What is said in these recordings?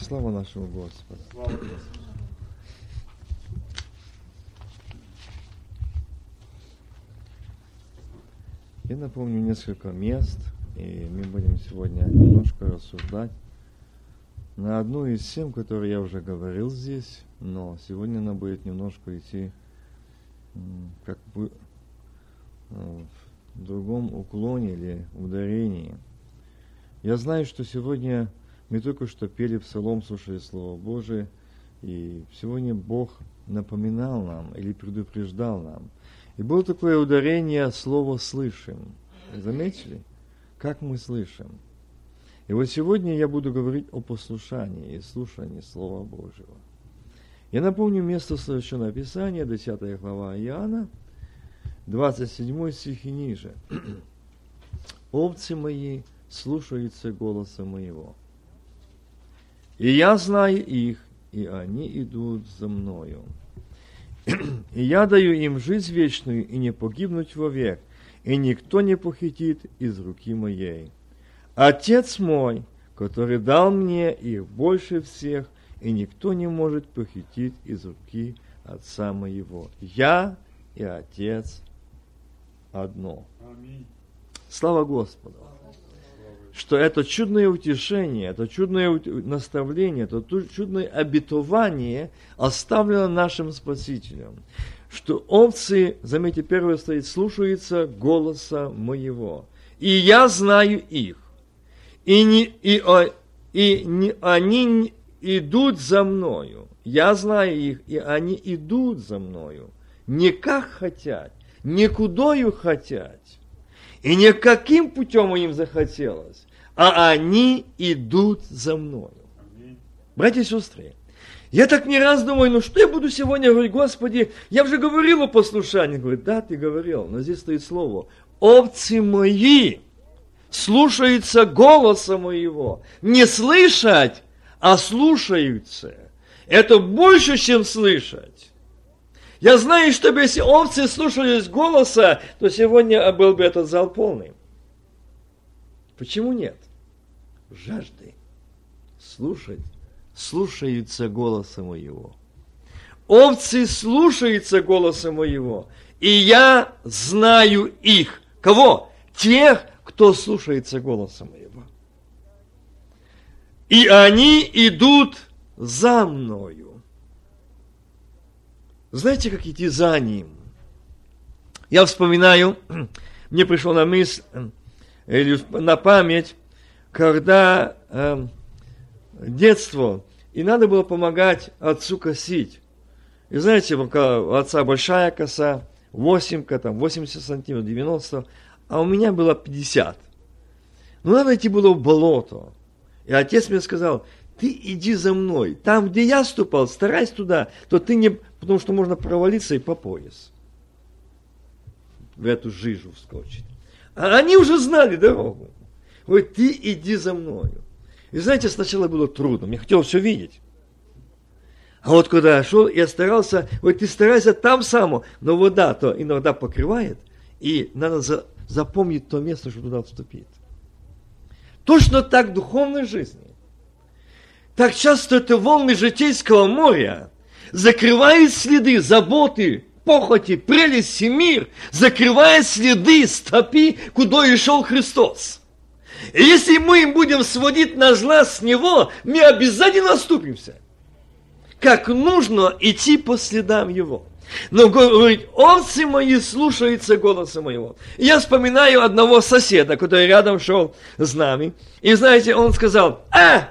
Слава нашему Господу. Слава Господу. Я напомню несколько мест, и мы будем сегодня немножко рассуждать на одну из тем, которые я уже говорил здесь, но сегодня она будет немножко идти как бы э, в другом уклоне или ударении. Я знаю, что сегодня мы только что пели псалом, слушали Слово Божие, и сегодня Бог напоминал нам или предупреждал нам. И было такое ударение слова «слышим». Заметили? Как мы слышим? И вот сегодня я буду говорить о послушании и слушании Слова Божьего. Я напомню место Священного Писания, 10 глава Иоанна, 27 стих и ниже. «Овцы мои слушаются голоса моего, и я знаю их, и они идут за мною. И я даю им жизнь вечную, и не погибнуть вовек, и никто не похитит из руки моей. Отец мой, который дал мне их больше всех, и никто не может похитить из руки Отца моего. Я и Отец одно. Аминь. Слава Господу! Что это чудное утешение, это чудное наставление, это чудное обетование оставлено нашим Спасителем. Что овцы, заметьте, первое стоит, слушаются голоса моего. И я знаю их. И, не, и, о- и не, они идут за мною. Я знаю их, и они идут за мною. Не как хотят, не кудою хотят, и не каким путем им захотелось, а они идут за мною. Братья и сестры, я так не раз думаю, ну что я буду сегодня говорить, Господи, я уже говорил о послушании. Говорит, да, ты говорил, но здесь стоит слово. Овцы мои слушаются голоса моего. Не слышать, а слушаются. Это больше, чем слышать. Я знаю, что если овцы слушались голоса, то сегодня был бы этот зал полный. Почему нет? Жажды слушать, слушаются голоса моего. Овцы слушаются голоса моего, и я знаю их. Кого? Тех, кто слушается голоса моего. И они идут за мною. Знаете, как идти за ним? Я вспоминаю, мне пришло на мысль, или на память, когда э, детство, и надо было помогать отцу косить. И знаете, у отца большая коса, 8, там 80 сантиметров, 90, а у меня было 50. Ну, надо идти было в болото. И отец мне сказал, ты иди за мной. Там, где я ступал, старайся туда, то ты не... Потому что можно провалиться и по пояс. В эту жижу вскочить. А они уже знали дорогу. Говорит, ты иди за мною. И знаете, сначала было трудно. Мне хотелось все видеть. А вот когда я шел, я старался, вот ты старайся там само, но вода то иногда покрывает, и надо за, запомнить то место, что туда вступить. Точно так в духовной жизни. Так часто это волны житейского моря закрывают следы заботы, похоти, прелести, мир, закрывает следы стопи, куда и шел Христос. И если мы им будем сводить наш глаз с Него, мы обязательно оступимся. Как нужно идти по следам Его. Но говорит, овцы мои слушаются голоса моего. Я вспоминаю одного соседа, который рядом шел с нами. И знаете, он сказал, а,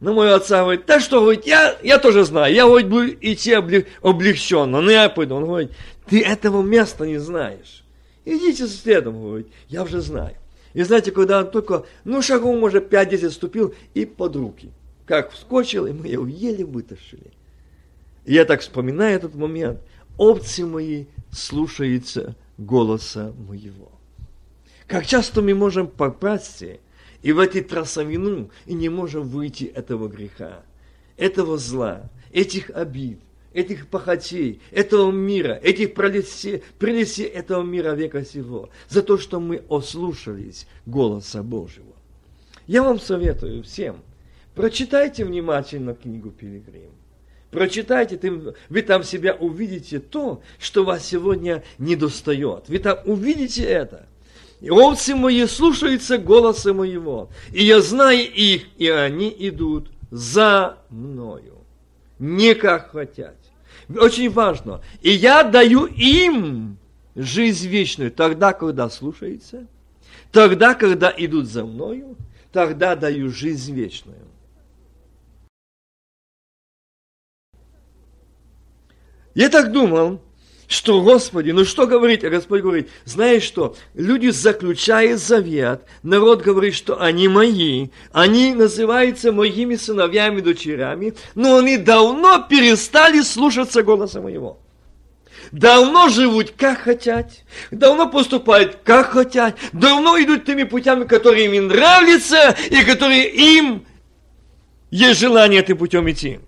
на моего отца говорит, так что, говорит, я, я тоже знаю, я говорит, буду идти облег, облегченно, но я пойду. Он говорит, ты этого места не знаешь. Идите следом, говорит, я уже знаю. И знаете, когда он только, ну, шагом, может, 5-10 ступил, и под руки. Как вскочил, и мы его еле вытащили. И я так вспоминаю этот момент. Овцы мои слушаются голоса моего. Как часто мы можем попасть и в эти трясовину, и не можем выйти этого греха, этого зла, этих обид, этих похотей, этого мира, этих прелестей, прелестей этого мира века сего, за то, что мы ослушались голоса Божьего. Я вам советую всем Прочитайте внимательно книгу Пилигрим. Прочитайте, вы там себя увидите то, что вас сегодня не достает. Вы там увидите это. И овцы мои слушаются голоса моего, и я знаю их, и они идут за мною, не как хотят. Очень важно. И я даю им жизнь вечную тогда, когда слушаются, тогда, когда идут за мною, тогда даю жизнь вечную. Я так думал, что, Господи, ну что говорить? А Господь говорит, знаешь что, люди заключают завет, народ говорит, что они мои, они называются моими сыновьями дочерями, но они давно перестали слушаться голоса моего. Давно живут как хотят, давно поступают как хотят, давно идут теми путями, которые им нравятся и которые им есть желание этим путем идти.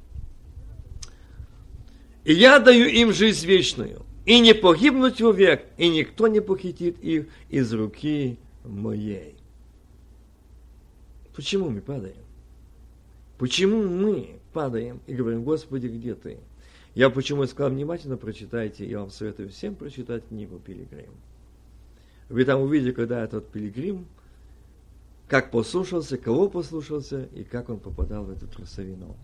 И я даю им жизнь вечную и не погибнуть век, и никто не похитит их из руки моей. Почему мы падаем? Почему мы падаем и говорим, Господи, где ты? Я почему сказал, внимательно прочитайте, я вам советую всем прочитать книгу «Пилигрим». Вы там увидите, когда этот пилигрим, как послушался, кого послушался и как он попадал в эту трусовину.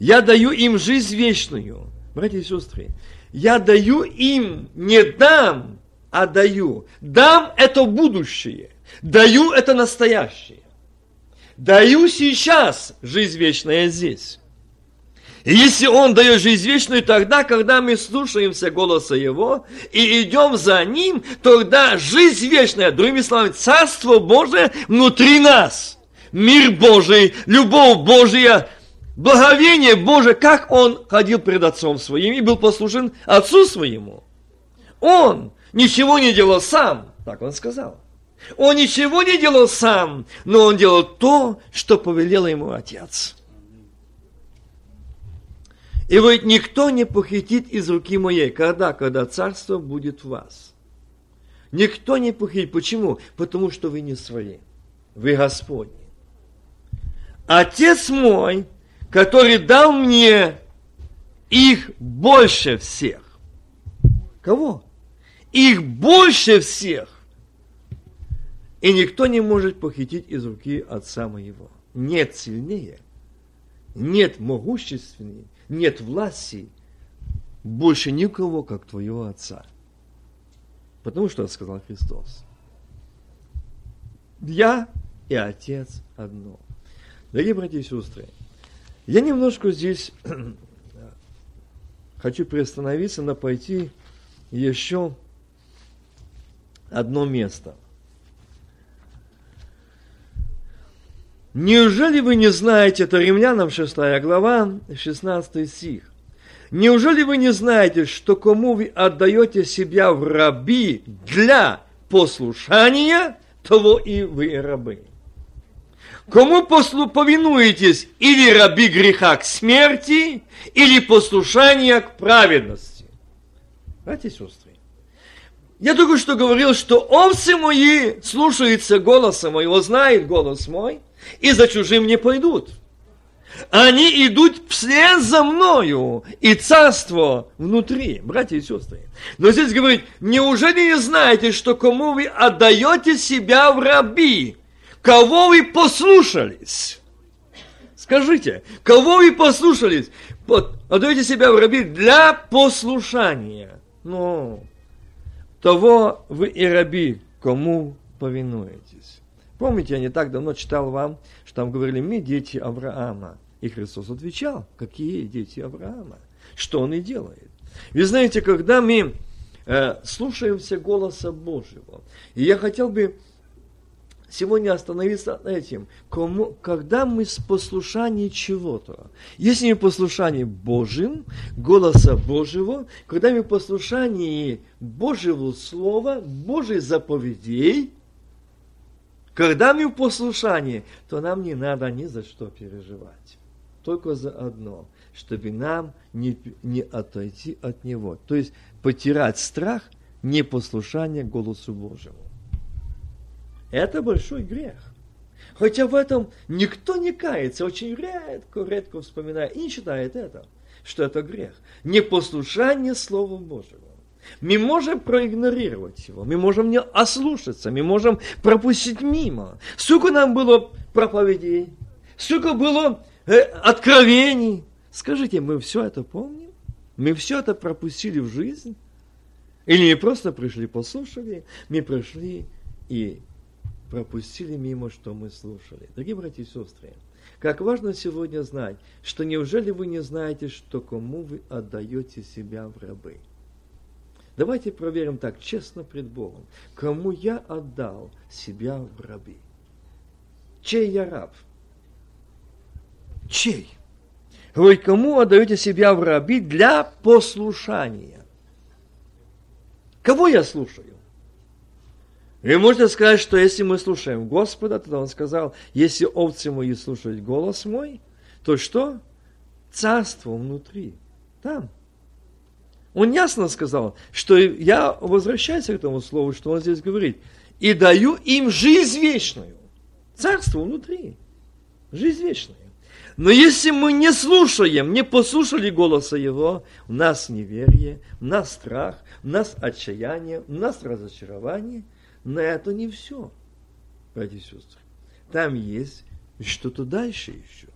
Я даю им жизнь вечную. Братья и сестры, я даю им, не дам, а даю. Дам это будущее, даю это настоящее. Даю сейчас жизнь вечная здесь. И если Он дает жизнь вечную, тогда, когда мы слушаемся голоса Его и идем за Ним, тогда жизнь вечная, другими словами, Царство Божие внутри нас. Мир Божий, любовь Божья, благовение Божие, как он ходил пред Отцом Своим и был послушен Отцу Своему. Он ничего не делал сам, так он сказал. Он ничего не делал сам, но он делал то, что повелел ему Отец. И говорит, никто не похитит из руки моей, когда, когда царство будет в вас. Никто не похитит. Почему? Потому что вы не свои. Вы Господни. Отец мой – который дал мне их больше всех. Кого? Их больше всех. И никто не может похитить из руки отца моего. Нет сильнее, нет могущественнее, нет власти больше никого, как твоего отца. Потому что сказал Христос. Я и Отец одно. Дорогие братья и сестры, я немножко здесь хочу приостановиться, на пойти еще одно место. Неужели вы не знаете, это Римлянам 6 глава, 16 стих. Неужели вы не знаете, что кому вы отдаете себя в раби для послушания, того и вы рабы? Кому послу повинуетесь, или раби греха к смерти, или послушание к праведности? Братья и сестры, я только что говорил, что овцы мои слушаются голоса моего, знают голос мой, и за чужим не пойдут. Они идут вслед за мною, и царство внутри, братья и сестры. Но здесь говорит, неужели не знаете, что кому вы отдаете себя в раби, Кого вы послушались? Скажите, кого вы послушались? Отдайте себя в раби для послушания. Ну, того вы и раби, кому повинуетесь. Помните, я не так давно читал вам, что там говорили, мы дети Авраама. И Христос отвечал, какие дети Авраама, что он и делает. Вы знаете, когда мы э, слушаемся голоса Божьего, и я хотел бы сегодня остановиться на этим. Кому, когда мы с послушанием чего-то, если мы послушание Божьим, голоса Божьего, когда мы послушание Божьего Слова, Божьих заповедей, когда мы в послушании, то нам не надо ни за что переживать. Только за одно, чтобы нам не, не отойти от Него. То есть потерять страх непослушания голосу Божьему. Это большой грех. Хотя в этом никто не кается, очень редко, редко вспоминает и не считает это, что это грех. Непослушание Слова Божьего. Мы можем проигнорировать его, мы можем не ослушаться, мы можем пропустить мимо. Сколько нам было проповедей, сколько было э, откровений. Скажите, мы все это помним? Мы все это пропустили в жизнь? Или мы просто пришли, послушали, мы пришли и пропустили мимо, что мы слушали. Дорогие братья и сестры, как важно сегодня знать, что неужели вы не знаете, что кому вы отдаете себя в рабы? Давайте проверим так, честно пред Богом. Кому я отдал себя в рабы? Чей я раб? Чей? Вы кому отдаете себя в рабы для послушания? Кого я слушаю? И можете сказать, что если мы слушаем Господа, тогда Он сказал, если овцы мои слушают голос мой, то что? Царство внутри, там. Он ясно сказал, что я возвращаюсь к этому слову, что он здесь говорит, и даю им жизнь вечную. Царство внутри. Жизнь вечная. Но если мы не слушаем, не послушали голоса Его, у нас неверие, у нас страх, у нас отчаяние, у нас разочарование. Но это не все, братья и сестры. Там есть что-то дальше еще.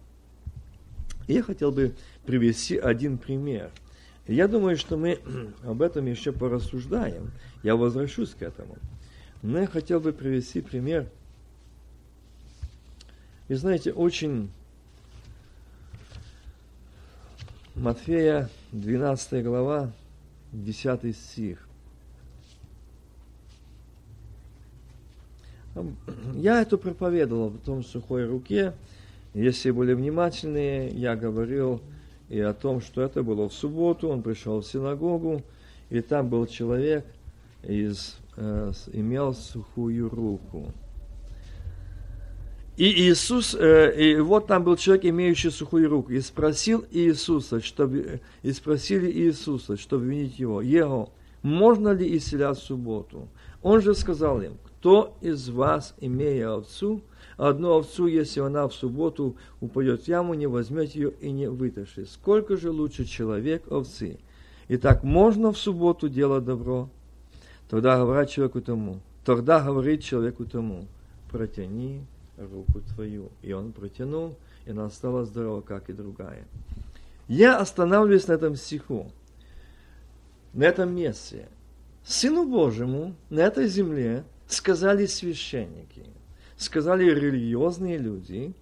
Я хотел бы привести один пример. Я думаю, что мы об этом еще порассуждаем. Я возвращусь к этому. Но я хотел бы привести пример. И знаете, очень Матфея, 12 глава, 10 стих. Я это проповедовал в том сухой руке. Если были внимательные, я говорил и о том, что это было в субботу. Он пришел в синагогу, и там был человек, из, э, имел сухую руку. И Иисус, э, и вот там был человек, имеющий сухую руку, и спросил Иисуса, чтобы, и спросили Иисуса, чтобы винить его, его, можно ли исцелять в субботу? Он же сказал им, кто из вас, имея овцу, одну овцу, если она в субботу упадет в яму, не возьмет ее и не вытащит? Сколько же лучше человек овцы? Итак, можно в субботу делать добро? Тогда говорит человеку тому, тогда говорит человеку тому, протяни руку твою. И он протянул, и она стала здорова, как и другая. Я останавливаюсь на этом стиху, на этом месте. Сыну Божьему на этой земле сказали священники, сказали религиозные люди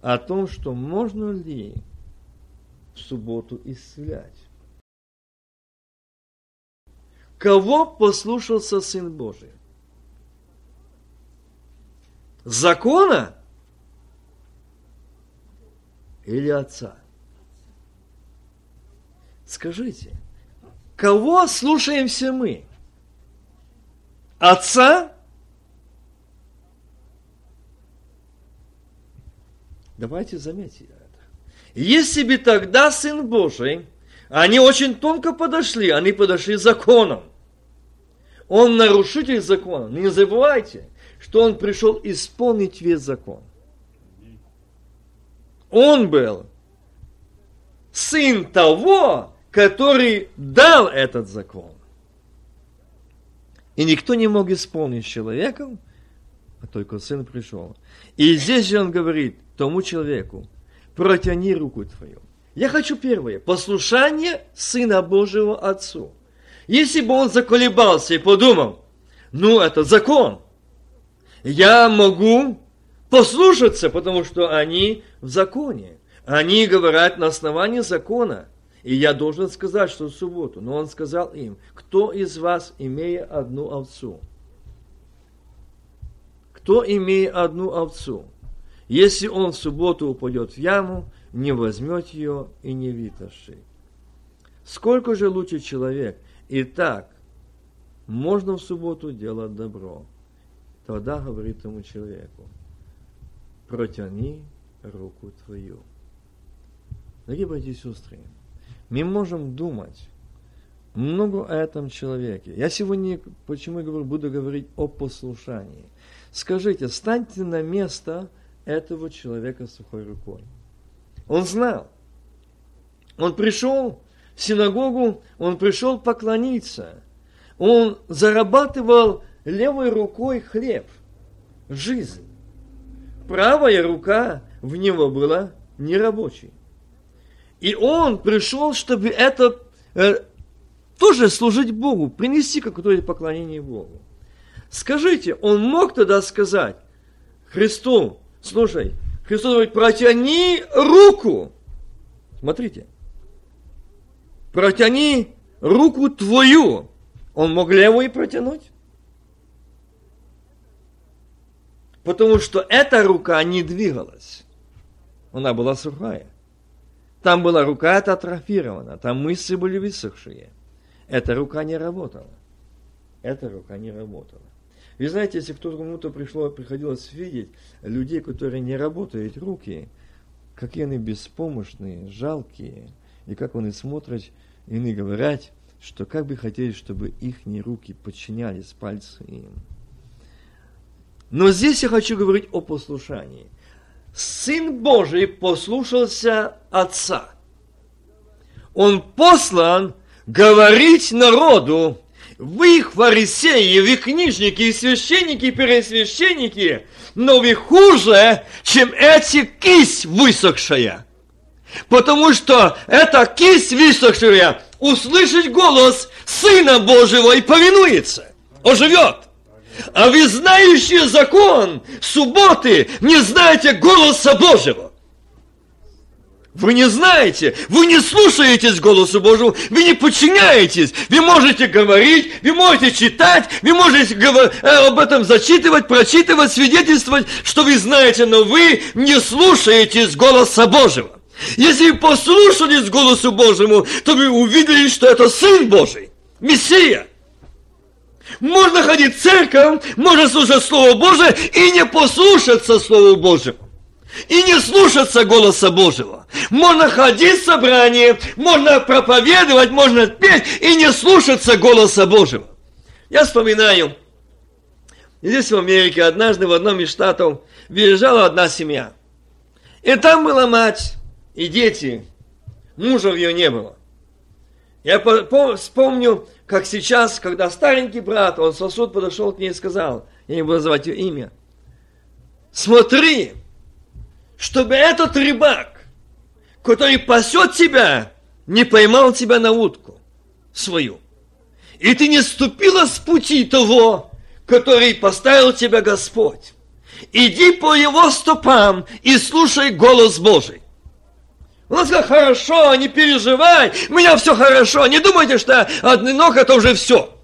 о том, что можно ли в субботу исцелять. Кого послушался Сын Божий? закона или отца? Скажите, кого слушаемся мы? Отца? Давайте заметим это. Если бы тогда Сын Божий, они очень тонко подошли, они подошли законом. Он нарушитель закона. Не забывайте, что он пришел исполнить весь закон. Он был сын того, который дал этот закон. И никто не мог исполнить человеком, а только сын пришел. И здесь же он говорит тому человеку, протяни руку твою. Я хочу первое, послушание Сына Божьего Отцу. Если бы он заколебался и подумал, ну это закон, я могу послушаться, потому что они в законе. Они говорят на основании закона. И я должен сказать, что в субботу. Но он сказал им, кто из вас, имея одну овцу? Кто, имея одну овцу? Если он в субботу упадет в яму, не возьмет ее и не вытащит. Сколько же лучше человек? Итак, можно в субботу делать добро. Тогда говорит тому человеку, протяни руку твою. Дорогие братья и сестры, мы можем думать много о этом человеке. Я сегодня, почему я говорю, буду говорить о послушании. Скажите, станьте на место этого человека сухой рукой. Он знал. Он пришел в синагогу, он пришел поклониться. Он зарабатывал левой рукой хлеб, жизнь. Правая рука в него была нерабочей. И он пришел, чтобы это э, тоже служить Богу, принести какое-то поклонение Богу. Скажите, он мог тогда сказать Христу, слушай, Христос говорит, протяни руку. Смотрите. Протяни руку твою. Он мог левую протянуть? Потому что эта рука не двигалась. Она была сухая. Там была рука это атрофирована, там мышцы были высохшие. Эта рука не работала. Эта рука не работала. Вы знаете, если кто-то кому-то пришло, приходилось видеть людей, которые не работают руки, какие они беспомощные, жалкие, и как они смотрят, и они говорят, что как бы хотели, чтобы их руки подчинялись пальцы им. Но здесь я хочу говорить о послушании. Сын Божий послушался Отца. Он послан говорить народу, вы фарисеи, вы книжники и священники, и пересвященники, но вы хуже, чем эти кисть высохшая. Потому что эта кисть высохшая услышит голос Сына Божьего и повинуется, оживет. А вы знающие закон субботы не знаете голоса Божьего. Вы не знаете, вы не слушаетесь голосу Божьему, вы не подчиняетесь. Вы можете говорить, вы можете читать, вы можете э, об этом зачитывать, прочитывать, свидетельствовать, что вы знаете, но вы не слушаетесь голоса Божьего. Если вы послушались голосу Божьему, то вы увидели, что это Сын Божий, Мессия. Можно ходить в церковь, можно слушать Слово Божие и не послушаться Слову Божьему и не слушаться голоса Божьего. Можно ходить в собрание, можно проповедовать, можно петь и не слушаться голоса Божьего. Я вспоминаю, здесь в Америке однажды в одном из штатов въезжала одна семья. И там была мать и дети. Мужа в ее не было. Я вспомню, как сейчас, когда старенький брат, он сосуд подошел к ней и сказал, я не буду называть ее имя, смотри, чтобы этот рыбак, который пасет тебя, не поймал тебя на утку свою. И ты не ступила с пути того, который поставил тебя Господь. Иди по его стопам и слушай голос Божий. Он сказал, хорошо, не переживай, у меня все хорошо, не думайте, что одинок это уже все.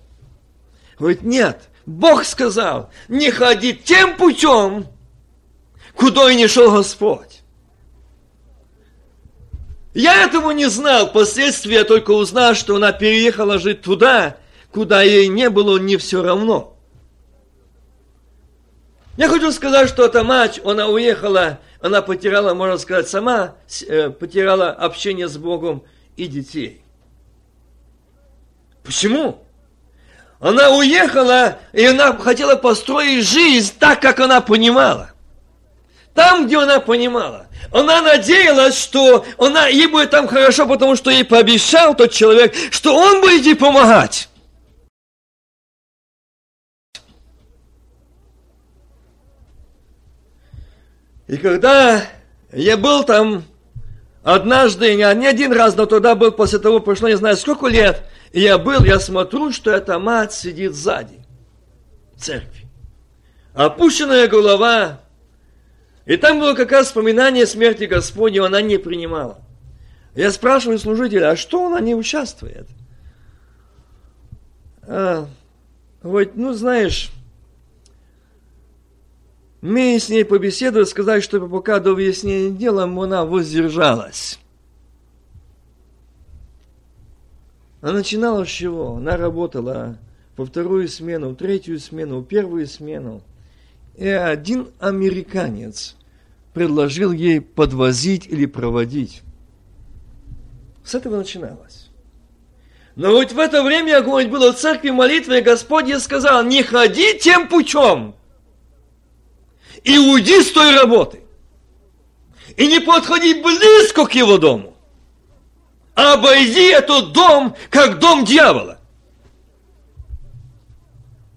Говорит, нет, Бог сказал, не ходи тем путем, куда и не шел Господь. Я этого не знал, впоследствии я только узнал, что она переехала жить туда, куда ей не было не все равно. Я хочу сказать, что эта мать, она уехала, она потеряла, можно сказать, сама, э, потеряла общение с Богом и детей. Почему? Она уехала, и она хотела построить жизнь так, как она понимала. Там, где она понимала. Она надеялась, что она, ей будет там хорошо, потому что ей пообещал тот человек, что он будет ей помогать. И когда я был там однажды, не один раз, но туда был после того, прошло не знаю сколько лет, и я был, я смотрю, что эта мать сидит сзади, в церкви. Опущенная голова, и там было как раз вспоминание смерти Господней, она не принимала. Я спрашиваю служителя, а что она не участвует? А, вот, ну знаешь, мы с ней побеседовали, сказали, что пока до выяснения дела она воздержалась. Она начинала с чего? Она работала во вторую смену, в третью смену, в первую смену. И один американец предложил ей подвозить или проводить. С этого начиналось. Но вот в это время, говорю, было в церкви молитвы, и Господь ей сказал, не ходи тем путем, и уйди с той работы. и не подходи близко к его дому. Обойди этот дом, как дом дьявола.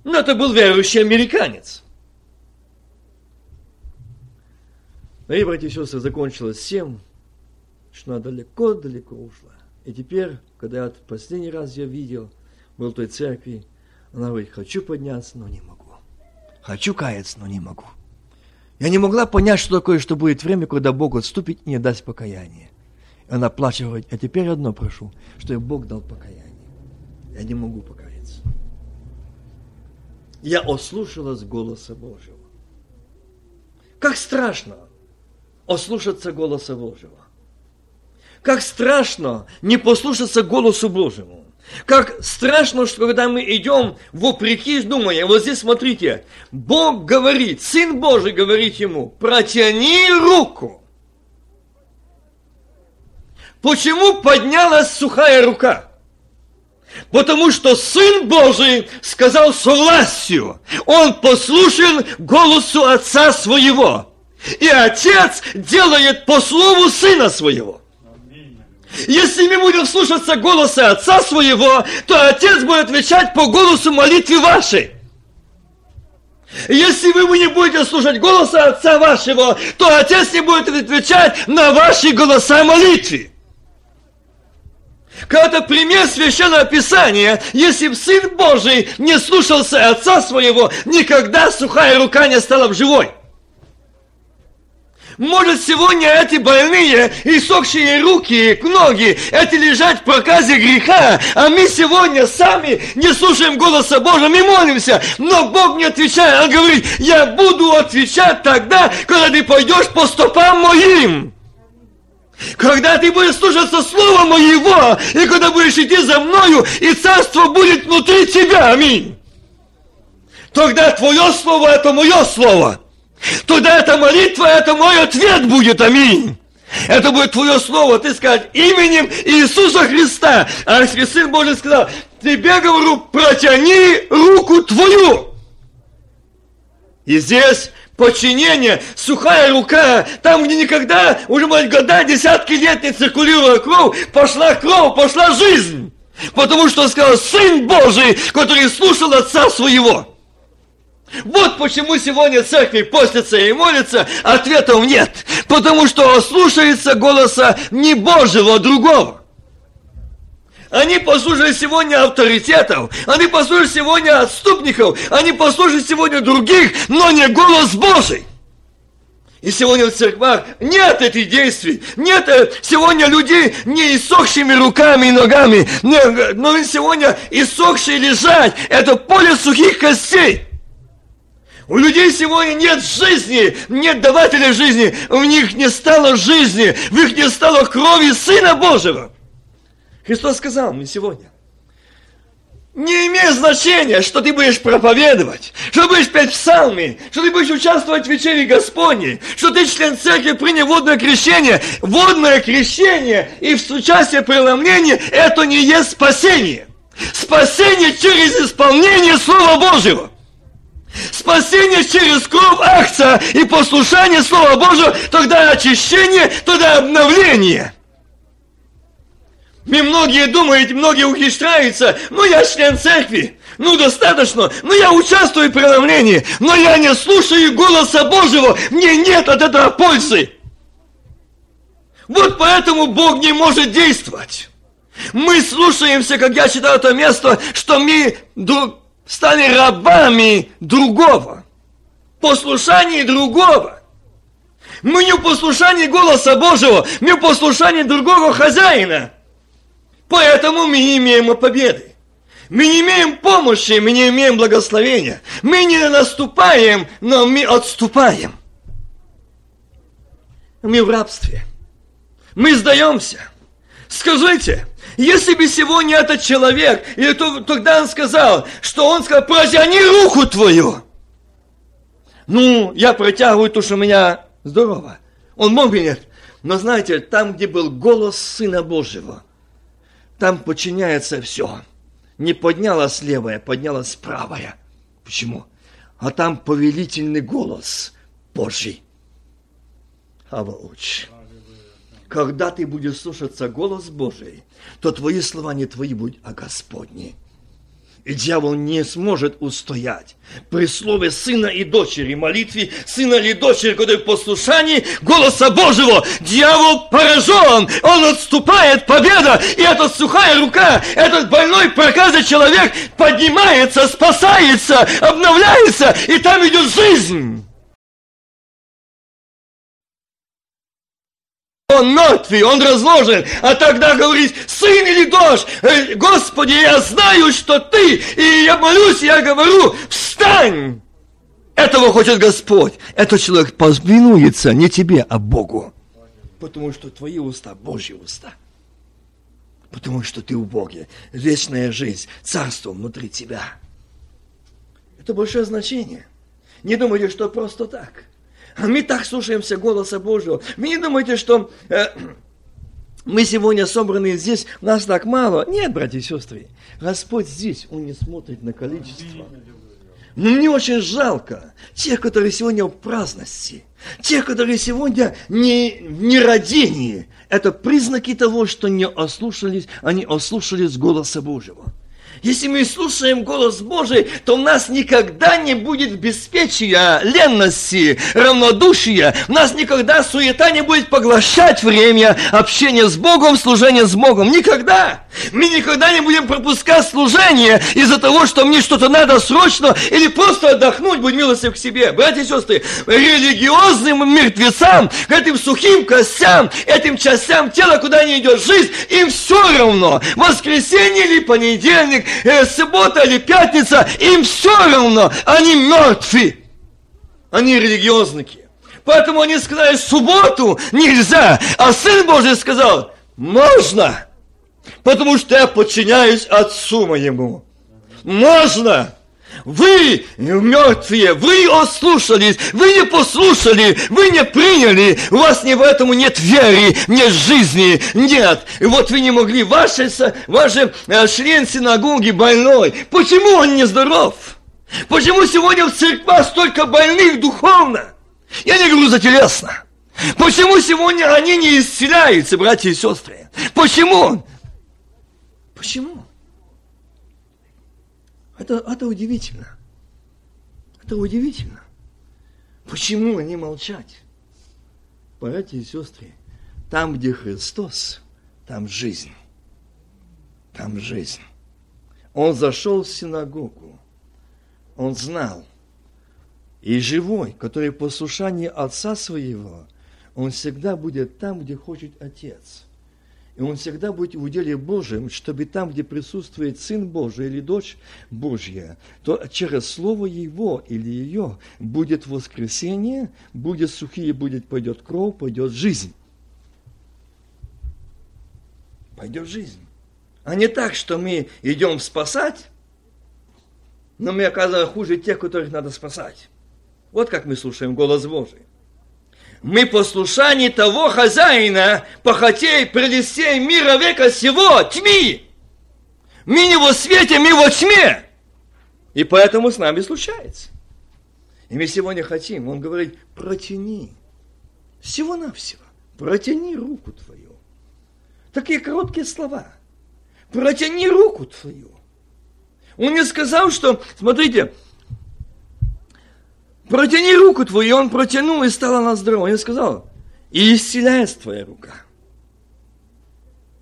Но это был верующий американец. Мои братья и сестры, закончилось всем, что она далеко-далеко ушла. И теперь, когда я последний раз ее видел, был в той церкви, она говорит, хочу подняться, но не могу. Хочу каяться, но не могу. Я не могла понять, что такое, что будет время, когда Бог отступит и не даст покаяние. И она плачет, говорит, а теперь одно прошу, что Бог дал покаяние. Я не могу покаяться. Я ослушалась голоса Божьего. Как страшно ослушаться голоса Божьего. Как страшно не послушаться голосу Божьему. Как страшно, что когда мы идем вопреки, думая, вот здесь смотрите, Бог говорит, Сын Божий говорит ему, протяни руку. Почему поднялась сухая рука? Потому что Сын Божий сказал со властью, Он послушен голосу Отца Своего. И Отец делает по слову Сына Своего. Если мы будем слушаться голоса Отца Своего, то Отец будет отвечать по голосу молитвы вашей. Если вы не будете слушать голоса Отца вашего, то Отец не будет отвечать на ваши голоса молитвы. Когда пример Священного Писания, если бы Сын Божий не слушался Отца Своего, никогда сухая рука не стала бы живой. Может, сегодня эти больные и сохшие руки, ноги, эти лежать в проказе греха, а мы сегодня сами не слушаем голоса Божьего, мы молимся, но Бог не отвечает. Он говорит, я буду отвечать тогда, когда ты пойдешь по стопам моим. Когда ты будешь слушаться Слова Моего, и когда будешь идти за Мною, и Царство будет внутри тебя. Аминь. Тогда Твое Слово – это Мое Слово. Тогда эта молитва, это мой ответ будет, аминь. Это будет твое слово, ты скажешь именем Иисуса Христа. А Сын Божий сказал, тебе говорю, протяни руку твою. И здесь подчинение, сухая рука, там, где никогда, уже, может, года, десятки лет не циркулировала кровь, пошла кровь, пошла жизнь. Потому что сказал, Сын Божий, который слушал Отца Своего. Вот почему сегодня церкви постятся и молятся, ответов нет. Потому что слушается голоса не Божьего, а другого. Они послушали сегодня авторитетов, они послушали сегодня отступников, они послушали сегодня других, но не голос Божий. И сегодня в церквах нет этих действий, нет э, сегодня людей не иссохшими руками и ногами, но сегодня иссохшие лежать, это поле сухих костей. У людей сегодня нет жизни, нет давателя жизни, у них не стало жизни, в них не стало крови Сына Божьего. Христос сказал мне сегодня, не имеет значения, что ты будешь проповедовать, что будешь петь псалмы, что ты будешь участвовать в вечере Господней, что ты член церкви принял водное крещение. Водное крещение и в участие преломления – это не есть спасение. Спасение через исполнение Слова Божьего. Спасение через кровь акция и послушание Слова Божьего, тогда очищение, тогда обновление. И многие думают, многие ухищряются, ну я член церкви, ну достаточно, ну я участвую в преломлении, но я не слушаю голоса Божьего, мне нет от этого пользы. Вот поэтому Бог не может действовать. Мы слушаемся, как я читал это место, что мы стали рабами другого, послушание другого. Мы не в послушании голоса Божьего, мы в послушании другого хозяина. Поэтому мы не имеем победы. Мы не имеем помощи, мы не имеем благословения. Мы не наступаем, но мы отступаем. Мы в рабстве. Мы сдаемся. Скажите, если бы сегодня этот человек, и то, тогда он сказал, что он сказал, протяни руку твою. Ну, я протягиваю то, что у меня здорово. Он мог бы нет. Но знаете, там, где был голос Сына Божьего, там подчиняется все. Не поднялась левая, поднялась правая. Почему? А там повелительный голос Божий. Авауч. Когда ты будешь слушаться голос Божий, то твои слова не твои будут, а Господни. И дьявол не сможет устоять. При слове сына и дочери, молитве сына или дочери, который в послушании голоса Божьего, дьявол поражен, он отступает, победа, и эта сухая рука, этот больной проказа человек поднимается, спасается, обновляется, и там идет жизнь. Он мертвый, он разложен. А тогда говорит, сын или дочь, э, Господи, я знаю, что ты, и я молюсь, я говорю, встань. Этого хочет Господь. Этот человек повинуется не тебе, а Богу. Потому что твои уста Божьи уста. Потому что ты в Боге. Вечная жизнь, царство внутри тебя. Это большое значение. Не думайте, что просто так. А мы так слушаемся голоса Божьего. Вы не думайте, что э, мы сегодня собраны здесь, нас так мало. Нет, братья и сестры, Господь здесь, Он не смотрит на количество. Но мне очень жалко тех, которые сегодня в праздности, тех, которые сегодня не в нерадении. Это признаки того, что не ослушались, они ослушались голоса Божьего. Если мы слушаем голос Божий, то у нас никогда не будет беспечия, ленности, равнодушия. У нас никогда суета не будет поглощать время общения с Богом, служения с Богом. Никогда. Мы никогда не будем пропускать служение из-за того, что мне что-то надо срочно или просто отдохнуть, будь милостив к себе. Братья и сестры, религиозным мертвецам, этим сухим костям, этим частям тела, куда не идет жизнь, им все равно, воскресенье или понедельник, э, суббота или пятница, им все равно, они мертвы. Они религиозники. Поэтому они сказали, субботу нельзя, а Сын Божий сказал, можно, потому что я подчиняюсь Отцу моему. Можно. Вы мертвые, вы ослушались, вы не послушали, вы не приняли, у вас не в этому нет веры, нет жизни, нет. И вот вы не могли, ваш, ваш э, член синагоги больной, почему он не здоров? Почему сегодня в церквах столько больных духовно? Я не говорю за телесно. Почему сегодня они не исцеляются, братья и сестры? Почему? Почему? Это, это удивительно. Это удивительно. Почему они молчать? Братья и сестры, там, где Христос, там жизнь. Там жизнь. Он зашел в синагогу. Он знал. И живой, который в послушании Отца Своего, он всегда будет там, где хочет Отец – и он всегда будет в уделе Божьем, чтобы там, где присутствует Сын Божий или Дочь Божья, то через Слово Его или ее будет воскресение, будет сухие, будет пойдет кровь, пойдет жизнь. Пойдет жизнь. А не так, что мы идем спасать, но мы оказываемся хуже тех, которых надо спасать. Вот как мы слушаем голос Божий мы послушание того хозяина, похотей, прелестей мира века сего, тьми. Мы не во свете, мы во тьме. И поэтому с нами случается. И мы сегодня хотим, он говорит, протяни. Всего-навсего. Протяни руку твою. Такие короткие слова. Протяни руку твою. Он не сказал, что, смотрите, протяни руку твою, и он протянул, и стала она здорова. Я сказал, и исцеляется твоя рука.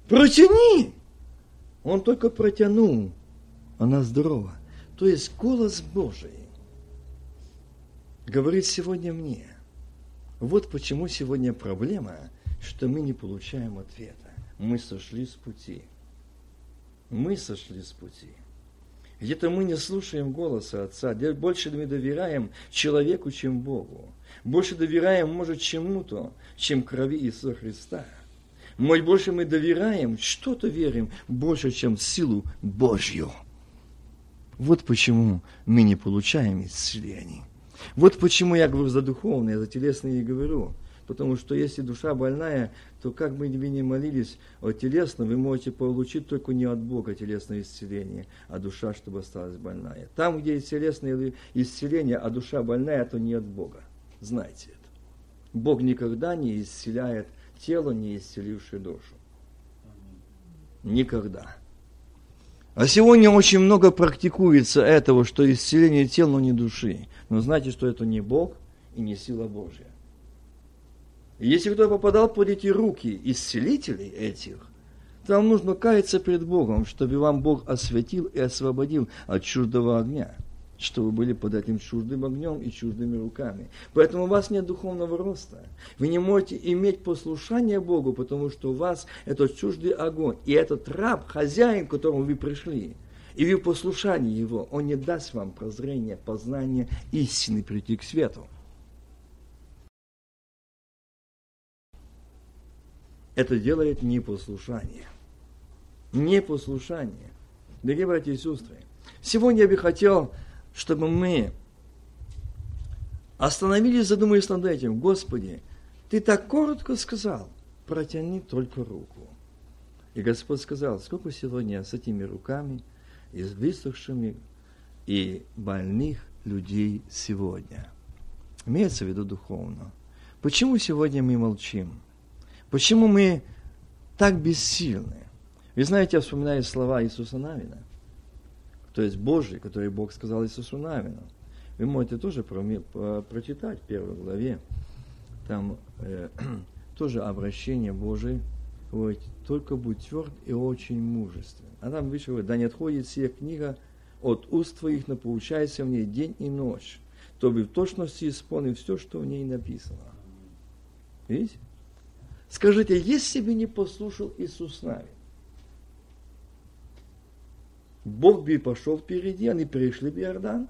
Протяни. Он только протянул, она здорова. То есть голос Божий говорит сегодня мне. Вот почему сегодня проблема, что мы не получаем ответа. Мы сошли с пути. Мы сошли с пути. Где-то мы не слушаем голоса Отца, больше мы доверяем человеку, чем Богу. Больше доверяем, может, чему-то, чем крови Иисуса Христа. Мы больше мы доверяем, что-то верим, больше, чем силу Божью. Вот почему мы не получаем исцелений. Вот почему я говорю за духовное, за телесное не говорю. Потому что если душа больная, то как бы вы ни молились о телесном, вы можете получить только не от Бога телесное исцеление, а душа, чтобы осталась больная. Там, где есть телесное исцеление, а душа больная, то не от Бога. Знайте это. Бог никогда не исцеляет тело, не исцелившее душу. Никогда. А сегодня очень много практикуется этого, что исцеление тела, но не души. Но знаете, что это не Бог и не сила Божья. Если кто попадал под эти руки исцелителей этих, то вам нужно каяться перед Богом, чтобы вам Бог осветил и освободил от чуждого огня – что вы были под этим чуждым огнем и чуждыми руками. Поэтому у вас нет духовного роста. Вы не можете иметь послушание Богу, потому что у вас этот чуждый огонь. И этот раб, хозяин, к которому вы пришли, и вы послушание его, он не даст вам прозрение, познание истины прийти к свету. Это делает непослушание. Непослушание. Дорогие братья и сестры, сегодня я бы хотел чтобы мы остановились, задумались над этим. Господи, Ты так коротко сказал, протяни только руку. И Господь сказал, сколько сегодня с этими руками, и с высохшими, и больных людей сегодня. Имеется в виду духовно. Почему сегодня мы молчим? Почему мы так бессильны? Вы знаете, я вспоминаю слова Иисуса Навина то есть Божий, который Бог сказал Иисусу Навину. Вы можете тоже прочитать в первой главе, там э, тоже обращение Божие, говорит, только будь тверд и очень мужествен. А там выше говорит, да не отходит сия книга от уст твоих, но поучайся в ней день и ночь, чтобы в точности исполнил все, что в ней написано. Видите? Скажите, если бы не послушал Иисус Навин, Бог бы пошел впереди, они перешли бы Иордан?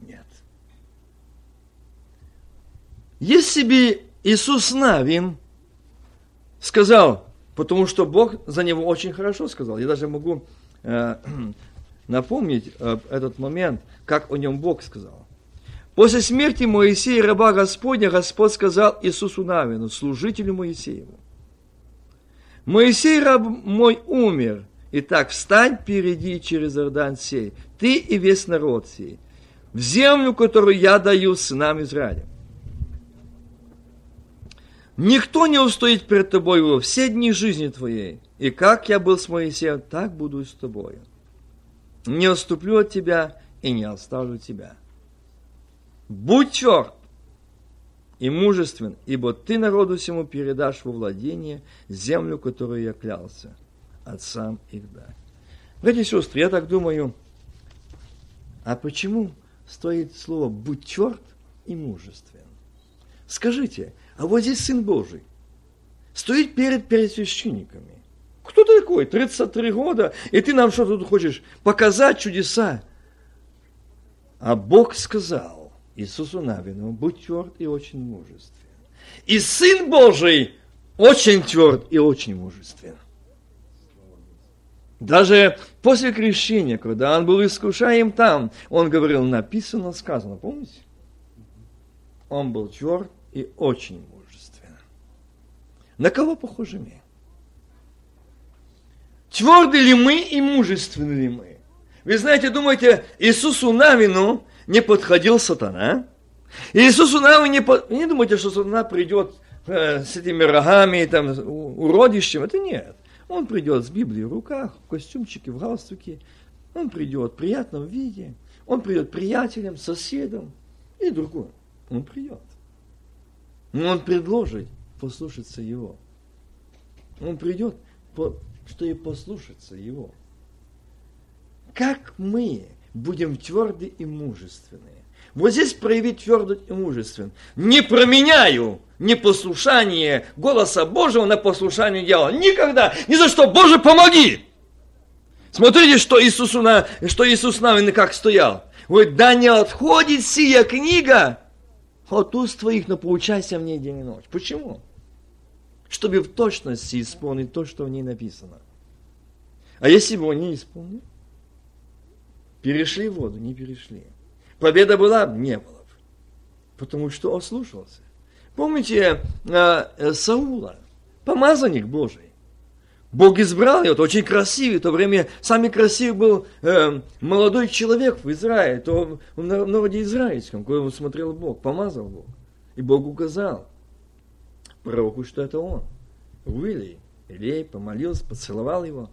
Нет. Если бы Иисус Навин сказал, потому что Бог за него очень хорошо сказал, я даже могу э, напомнить э, этот момент, как о нем Бог сказал. После смерти Моисея, раба Господня, Господь сказал Иисусу Навину, служителю Моисееву, Моисей, раб мой, умер – Итак, встань впереди через Иордан сей, ты и весь народ сей, в землю, которую я даю сынам Израиля. Никто не устоит перед тобой во все дни жизни твоей. И как я был с Моисеем, так буду и с тобою. Не отступлю от тебя и не оставлю тебя. Будь тверд и мужествен, ибо ты народу всему передашь во владение землю, которую я клялся отцам их дать. Братья и сестры, я так думаю, а почему стоит слово «будь тверд и мужествен»? Скажите, а вот здесь Сын Божий стоит перед первосвященниками. Кто ты такой? 33 года, и ты нам что тут хочешь показать чудеса? А Бог сказал Иисусу Навину, будь тверд и очень мужествен. И Сын Божий очень тверд и очень мужествен. Даже после крещения, когда он был искушаем там, он говорил, написано, сказано, помните? Он был тверд и очень мужествен. На кого похожи мы? Тверды ли мы и мужественны ли мы? Вы знаете, думаете, Иисусу Навину не подходил сатана? Иисусу Навину не, по... не думайте, что сатана придет э, с этими рогами, там, уродищем. Это нет. Он придет с Библией в руках, в костюмчике, в галстуке. Он придет в приятном виде. Он придет приятелем, соседом и другой. Он придет. Но он предложит послушаться его. Он придет, что и послушаться его. Как мы будем тверды и мужественны? Вот здесь проявить твердость и мужествен. Не променяю непослушание голоса Божьего на послушание дьявола. Никогда, ни за что. Боже, помоги! Смотрите, что Иисус, на, что Иисус Навин как стоял. Говорит, да не отходит сия книга от уст твоих, но поучайся в ней день и ночь. Почему? Чтобы в точности исполнить то, что в ней написано. А если он не исполнил? Перешли воду, не перешли. Победа была? Не было. Потому что ослушался. Помните э, э, Саула, помазанник Божий. Бог избрал его, очень красивый, в то время самый красивый был э, молодой человек в Израиле, то в народе израильском, он смотрел Бог, помазал Бог. И Бог указал пророку, что это он. Увели. Илей помолился, поцеловал его.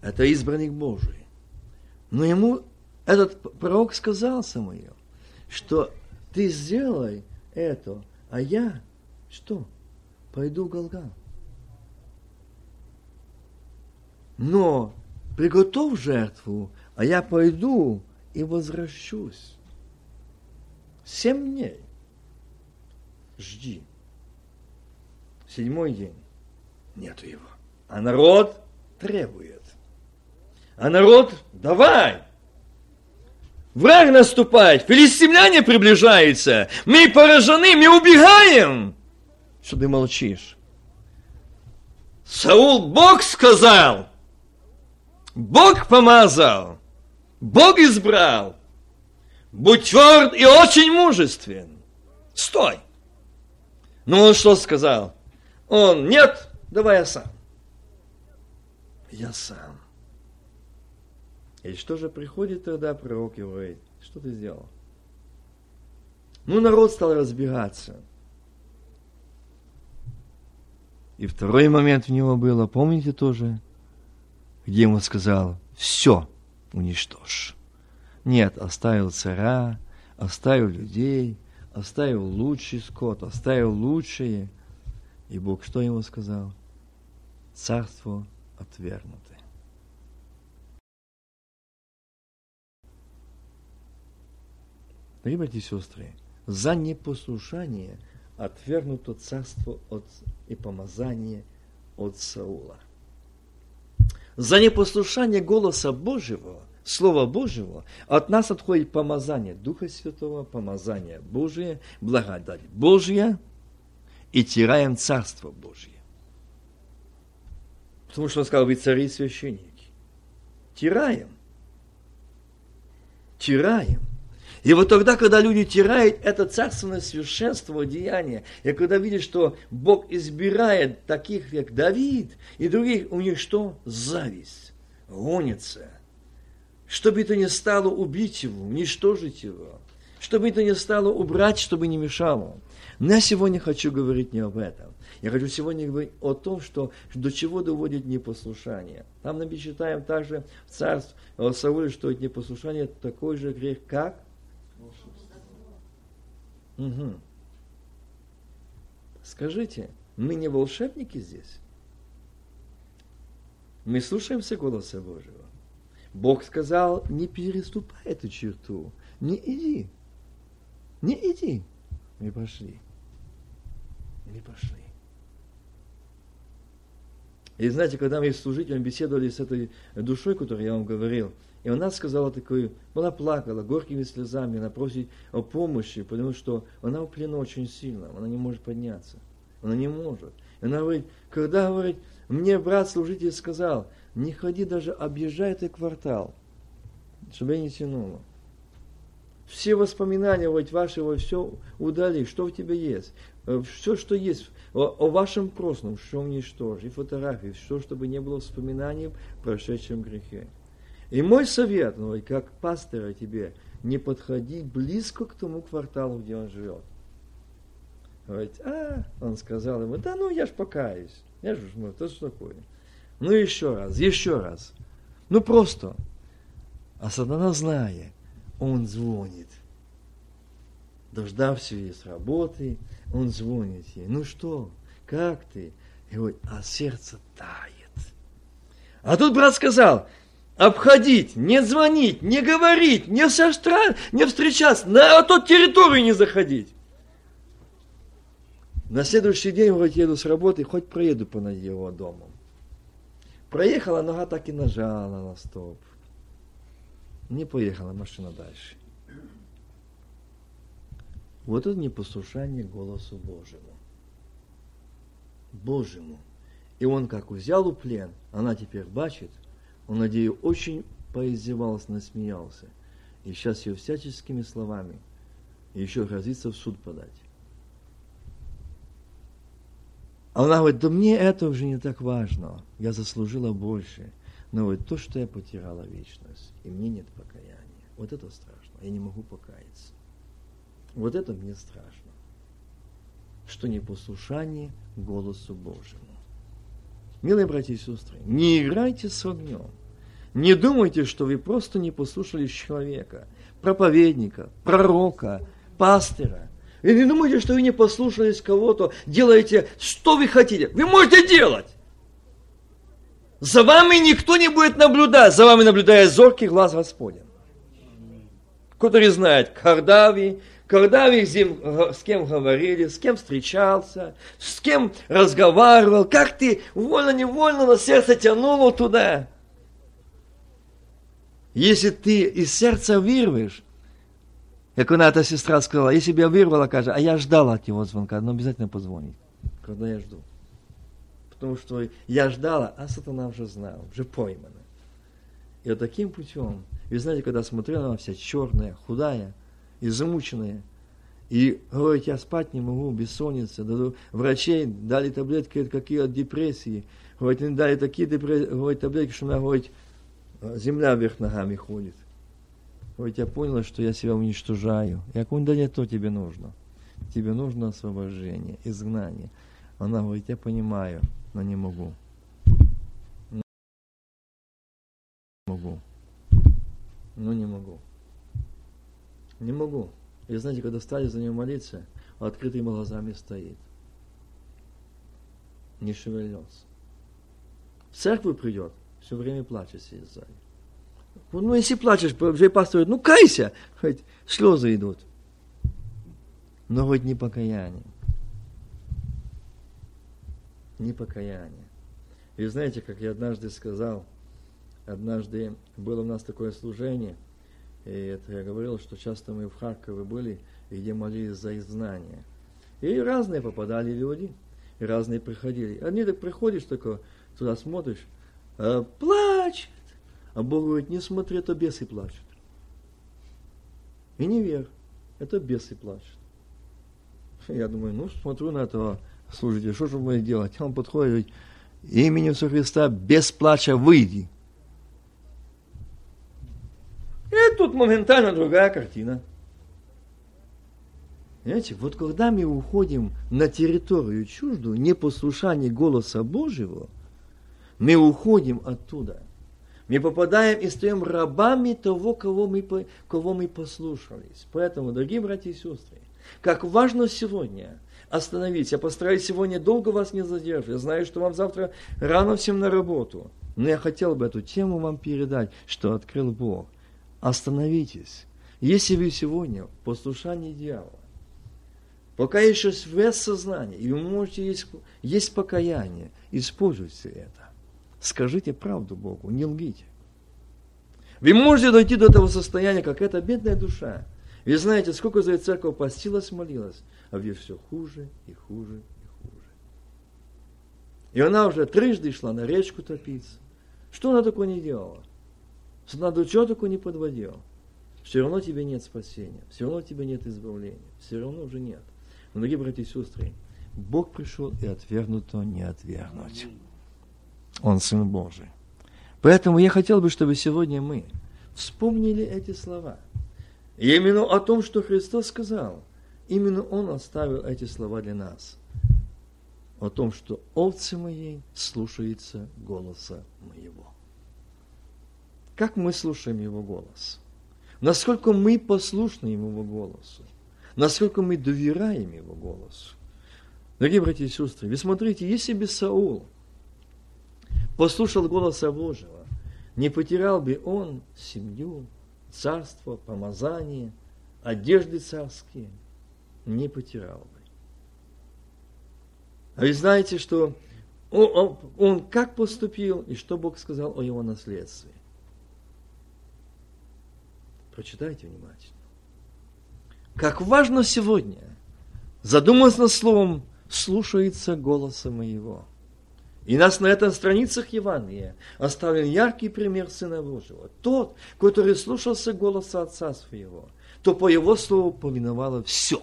Это избранник Божий. Но ему этот пророк сказал Самуил, что ты сделай это, а я что? Пойду в Голган. Но приготовь жертву, а я пойду и возвращусь. Семь дней. Жди. Седьмой день. Нету его. А народ требует. А народ, давай, Враг наступает, филистимляне приближаются, мы поражены, мы убегаем. Что ты молчишь? Саул Бог сказал, Бог помазал, Бог избрал. Будь тверд и очень мужествен. Стой. Ну он что сказал? Он, нет, давай я сам. Я сам. И что же приходит тогда пророк и говорит, что ты сделал? Ну, народ стал разбегаться. И второй момент у него было, помните тоже, где ему сказал, все уничтожь. Нет, оставил царя, оставил людей, оставил лучший скот, оставил лучшие. И Бог что ему сказал? Царство отвергнуто. Дорогие братья и сестры, за непослушание отвергнуто царство от, и помазание от Саула. За непослушание голоса Божьего, Слова Божьего, от нас отходит помазание Духа Святого, помазание Божие, благодать Божья, и тираем Царство Божье. Потому что он сказал, вы цари и священники. Тираем. Тираем. И вот тогда, когда люди теряют это царственное совершенство деяния, и когда видят, что Бог избирает таких, как Давид, и других, у них что? Зависть, гонится. Что бы это ни стало убить его, уничтожить его, что бы это ни стало убрать, чтобы не мешало. Но я сегодня хочу говорить не об этом. Я хочу сегодня говорить о том, что до чего доводит непослушание. Там мы читаем также в царстве Сауле, что непослушание такой же грех, как Угу. Скажите, мы не волшебники здесь? Мы слушаемся голоса Божьего. Бог сказал, не переступай эту черту, не иди, не иди. Мы пошли. Мы пошли. И знаете, когда мы с служителем беседовали с этой душой, которую я вам говорил, и она сказала такую, она плакала горькими слезами, она просит о помощи, потому что она в плену очень сильно, она не может подняться. Она не может. И она говорит, когда, говорит, мне брат-служитель сказал, не ходи даже, объезжай этот квартал, чтобы я не тянуло. Все воспоминания вот вашего все удали, что у тебя есть. Э, все, что есть о, о вашем прошлом, что уничтожь, и фотографии, все, чтобы не было вспоминаний о прошедшем грехе. И мой совет, ну, как пастора тебе, не подходи близко к тому кварталу, где он живет. Говорит, а, он сказал ему, да ну я ж покаюсь, я же ну, это что такое? Ну еще раз, еще раз. Ну просто. А сатана зная, он звонит. Дождавшись ее с работы, он звонит ей. Ну что, как ты? И говорит, а сердце тает. А тут брат сказал, обходить, не звонить, не говорить, не, состра... не встречаться, на ту территорию не заходить. На следующий день вроде еду с работы, хоть проеду по его дому. Проехала, нога так и нажала на стоп. Не поехала машина дальше. Вот это непослушание голосу Божьему. Божьему. И он как взял у плен, она теперь бачит – он над ней очень поиздевался, насмеялся. И сейчас ее всяческими словами еще грозится в суд подать. А она говорит, да мне это уже не так важно, я заслужила больше. Но вот то, что я потеряла вечность, и мне нет покаяния. Вот это страшно, я не могу покаяться. Вот это мне страшно. Что непослушание голосу Божьему. Милые братья и сестры, не играйте с огнем. Не думайте, что вы просто не послушались человека, проповедника, пророка, пастора. И не думайте, что вы не послушались кого-то, делаете, что вы хотите. Вы можете делать. За вами никто не будет наблюдать, за вами наблюдает зоркий глаз Господень. Который знает, когда вы, когда вы с кем говорили, с кем встречался, с кем разговаривал, как ты вольно-невольно на сердце тянуло туда. Если ты из сердца вырвешь, как она эта сестра сказала, если бы я вырвала, каже, а я ждала от него звонка, но обязательно позвонит, когда я жду. Потому что я ждала, а сатана уже знал, уже поймана. И вот таким путем, вы знаете, когда смотрела, она вся черная, худая и замученная, и говорит, я спать не могу, бессонница, врачей дали таблетки какие от депрессии, говорит, они дали такие депрессии, говорит, таблетки, что она, говорит, земля вверх ногами ходит. Вот я поняла, что я себя уничтожаю. Я говорю, да не то тебе нужно. Тебе нужно освобождение, изгнание. Она говорит, я понимаю, но не могу. Не могу. Ну не могу. Не могу. И знаете, когда стали за нее молиться, открытыми глазами стоит. Не шевельнется. В церковь придет, все время плачет сидит сзади. Ну, если плачешь, уже пастор ну, кайся. Хоть слезы идут. Но хоть не покаяние. Не покаяние. И знаете, как я однажды сказал, однажды было у нас такое служение, и это я говорил, что часто мы в Харькове были, где молились за изгнание. И разные попадали люди, и разные приходили. Одни так приходишь, только туда смотришь, а, плачет. А Бог говорит, не смотри, это бесы плачут. И не верь, это бесы плачут. Я думаю, ну, смотрю на этого служителя, что же мне делать? Он подходит и говорит, именем Христа без плача выйди. Тут моментально другая картина. Понимаете, вот когда мы уходим на территорию чуждую, непослушание голоса Божьего, мы уходим оттуда. Мы попадаем и стаем рабами того, кого мы, кого мы послушались. Поэтому, дорогие братья и сестры, как важно сегодня остановиться. Я постараюсь сегодня долго вас не задерживать. Я знаю, что вам завтра рано всем на работу. Но я хотел бы эту тему вам передать, что открыл Бог. Остановитесь. Если вы сегодня в послушании дьявола, пока еще связь сознания, и вы можете есть, есть покаяние, используйте это. Скажите правду Богу, не лгите. Вы можете дойти до того состояния, как эта бедная душа. Вы знаете, сколько за церковь постилась, молилась, а в все хуже и хуже и хуже. И она уже трижды шла на речку топиться. Что она такое не делала? Чего такое не подводила? Все равно тебе нет спасения, все равно тебе нет избавления, все равно уже нет. Но, дорогие братья и сестры, Бог пришел и отвергнуто не отвергнуть. Он Сын Божий. Поэтому я хотел бы, чтобы сегодня мы вспомнили эти слова. И именно о том, что Христос сказал. Именно Он оставил эти слова для нас. О том, что овцы моей слушаются голоса моего. Как мы слушаем Его голос? Насколько мы послушны Его голосу? Насколько мы доверяем Его голосу? Дорогие братья и сестры, вы смотрите, если бы Саул послушал голоса Божьего, не потерял бы он семью, царство, помазание, одежды царские, не потерял бы. А вы знаете, что он, он, как поступил и что Бог сказал о его наследстве. Прочитайте внимательно. Как важно сегодня задуматься над словом «слушается голоса моего». И нас на этой страницах Евангелия оставлен яркий пример Сына Божьего. Тот, который слушался голоса Отца Своего, то по Его слову повиновало все.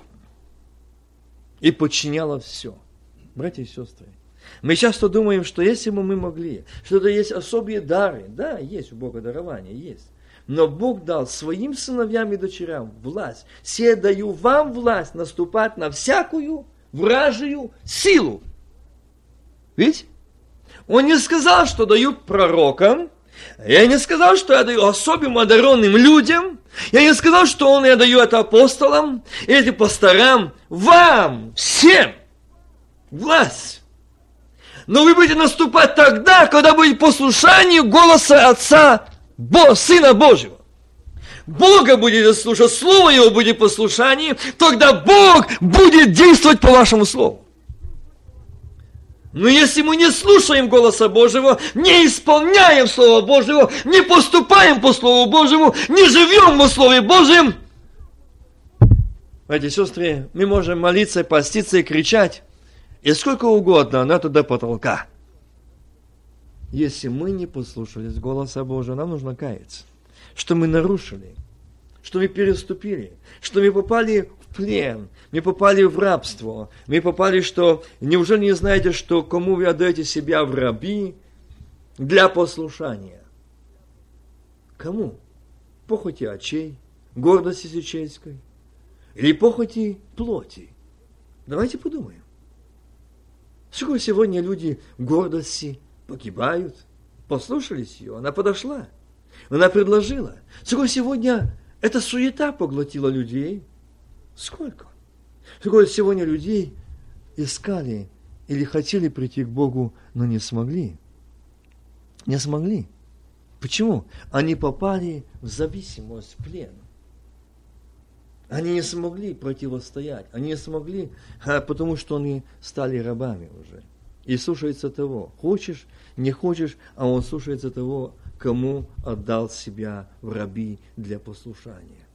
И подчиняло все. Братья и сестры, мы часто думаем, что если бы мы могли, что это есть особые дары, да, есть у Бога дарования, есть. Но Бог дал своим сыновьям и дочерям власть. Все даю вам власть наступать на всякую вражию силу. Видите? Он не сказал, что даю пророкам, я не сказал, что я даю особым одаренным людям, я не сказал, что он я даю это апостолам, или пасторам, вам, всем, власть. Но вы будете наступать тогда, когда будет послушание голоса Отца, Бо, Сына Божьего. Бога будете слушать, Слово Его будет послушание, тогда Бог будет действовать по вашему Слову. Но если мы не слушаем голоса Божьего, не исполняем Слово Божьего, не поступаем по Слову Божьему, не живем во Слове Божьем, эти сестры, мы можем молиться, поститься и кричать, и сколько угодно, но это до потолка. Если мы не послушались голоса Божьего, нам нужно каяться, что мы нарушили, что мы переступили, что мы попали плен, мы попали в рабство, мы попали, что неужели не знаете, что кому вы отдаете себя в раби для послушания? Кому? Похоти очей, гордости сечельской или похоти плоти? Давайте подумаем. Сколько сегодня люди гордости погибают? Послушались ее, она подошла, она предложила. Сколько сегодня эта суета поглотила людей – Сколько? Сколько сегодня людей искали или хотели прийти к Богу, но не смогли. Не смогли. Почему? Они попали в зависимость, в плен. Они не смогли противостоять. Они не смогли, а, потому что они стали рабами уже. И слушается того, хочешь, не хочешь, а он слушается того, кому отдал себя в раби для послушания.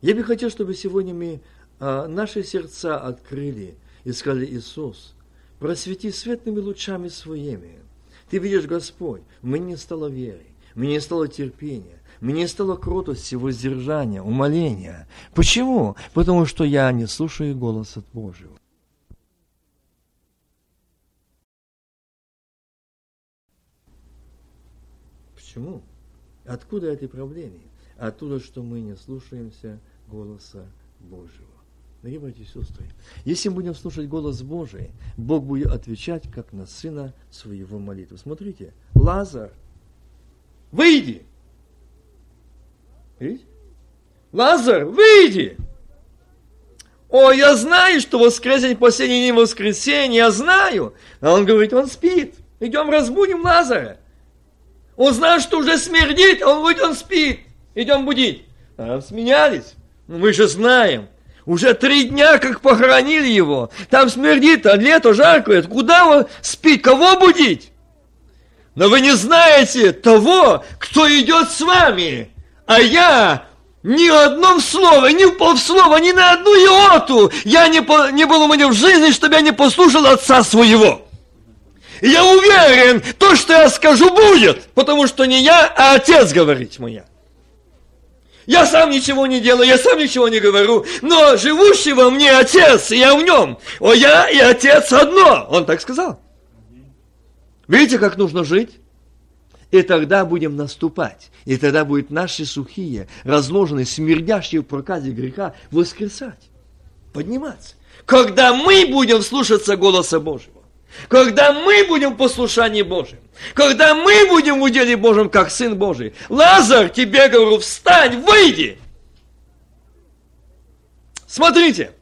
Я бы хотел, чтобы сегодня мы а, наши сердца открыли и сказали, Иисус, просвети светлыми лучами своими. Ты видишь, Господь, мне не стало веры, мне не стало терпения, мне не стало кротости, воздержания, умоления. Почему? Потому что я не слушаю голоса Божьего. Почему? Откуда эти проблемы? Оттуда, что мы не слушаемся голоса Божьего. Дорогие братья и сестры, если мы будем слушать голос Божий, Бог будет отвечать, как на сына своего молитвы. Смотрите, Лазар, выйди! Видите? Лазар, выйди! О, я знаю, что воскресенье последний день воскресенья, я знаю. А он говорит, он спит. Идем разбудим Лазара. Он знает, что уже смердит, а он говорит, он спит. Идем будить. А сменялись. Мы же знаем. Уже три дня, как похоронили его. Там смердит, а лето жаркое. Куда он спит? Кого будить? Но вы не знаете того, кто идет с вами. А я ни одном слове, ни в полслова, ни на одну иоту я не, по, не был у меня в жизни, чтобы я не послушал отца своего. И я уверен, то, что я скажу, будет, потому что не я, а отец говорит моя. Я сам ничего не делаю, я сам ничего не говорю, но живущий во мне Отец, и я в нем. О, я и Отец одно. Он так сказал. Видите, как нужно жить? И тогда будем наступать. И тогда будут наши сухие, разложенные, смердящие в проказе греха воскресать, подниматься. Когда мы будем слушаться голоса Божьего. Когда мы будем в послушании Божьем, когда мы будем в уделе Божьем, как Сын Божий, Лазар, тебе говорю, встань, выйди. Смотрите,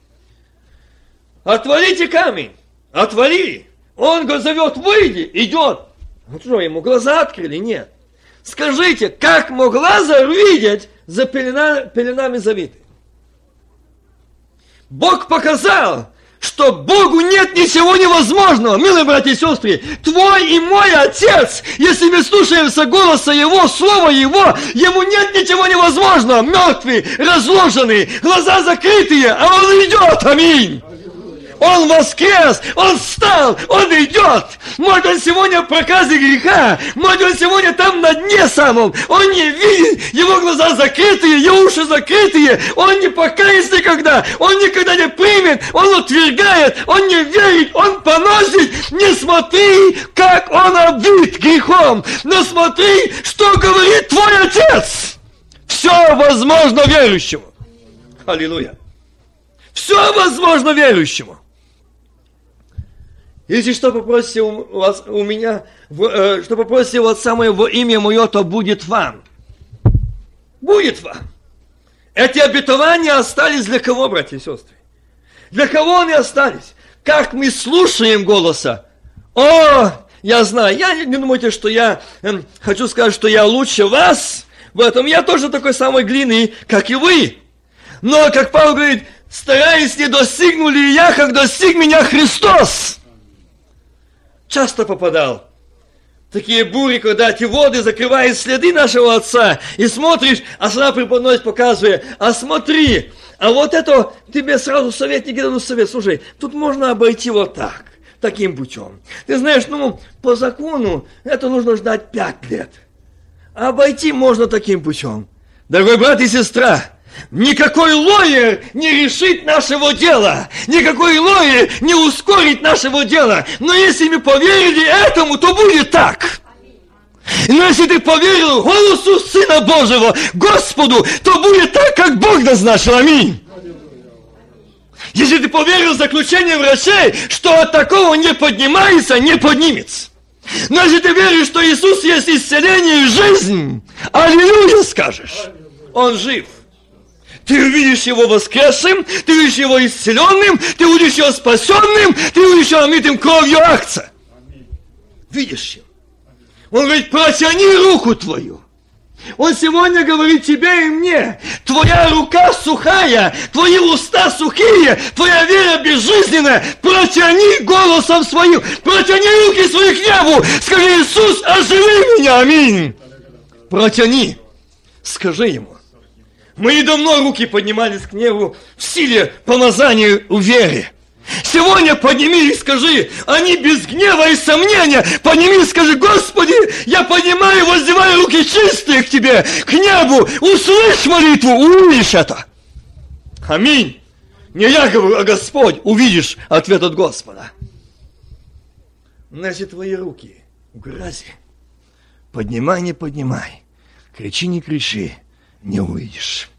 отвалите камень, отвалили. Он зовет, выйди, идет. Вот что, ему глаза открыли? Нет. Скажите, как мог Лазар видеть за пелена, пеленами завиты? Бог показал, что Богу нет ничего невозможного. Милые братья и сестры, твой и мой Отец, если мы слушаемся голоса Его, Слова Его, Ему нет ничего невозможного. Мертвый, разложенный, глаза закрытые, а Он идет. Аминь. Он воскрес, Он встал, Он идет. Может, Он сегодня в проказе греха, может, Он сегодня там на дне самом. Он не видит, Его глаза закрытые, Его уши закрытые. Он не покается никогда, Он никогда не примет, Он отвергает, Он не верит, Он поносит. Не смотри, как Он обвит грехом, но смотри, что говорит твой Отец. Все возможно верующему. Аллилуйя. Все возможно верующему. Если что попросите у, вас, у меня, в, э, что попросите у Отца Моего имя Мое, то будет вам. Будет вам. Эти обетования остались для кого, братья и сестры? Для кого они остались? Как мы слушаем голоса? О, я знаю, я не думайте, что я э, хочу сказать, что я лучше вас в этом. Я тоже такой самой глины, как и вы. Но, как Павел говорит, стараясь не достигнули я, как достиг меня Христос. Часто попадал такие бури, когда эти воды закрывают следы нашего Отца, и смотришь, а сама преподносит, показывая, а смотри, а вот это тебе сразу советники дадут совет, слушай, тут можно обойти вот так, таким путем. Ты знаешь, ну, по закону это нужно ждать пять лет. А обойти можно таким путем. Дорогой брат и сестра, Никакой лоер не решит нашего дела. Никакой лоер не ускорит нашего дела. Но если мы поверили этому, то будет так. Но если ты поверил голосу Сына Божьего, Господу, то будет так, как Бог назначил. Аминь. Если ты поверил в заключение врачей, что от такого не поднимается, не поднимется. Но если ты веришь, что Иисус есть исцеление и жизнь, аллилуйя скажешь, Он жив. Ты увидишь его воскресшим, ты увидишь его исцеленным, ты увидишь его спасенным, ты увидишь его омитым кровью акция. Видишь его. Он говорит, протяни руку твою. Он сегодня говорит тебе и мне, твоя рука сухая, твои уста сухие, твоя вера безжизненная, протяни голосом своим, протяни руки свои к небу, скажи, Иисус, оживи меня, аминь. Протяни, скажи ему. Мы давно руки поднимались к небу в силе помазания в вере. Сегодня подними и скажи, они без гнева и сомнения, подними и скажи, Господи, я поднимаю, воздеваю руки чистые к Тебе, к небу, услышь молитву, увидишь это. Аминь. Не я говорю, а Господь, увидишь ответ от Господа. Неси твои руки в грязи. Поднимай, не поднимай. Кричи, не кричи не увидишь.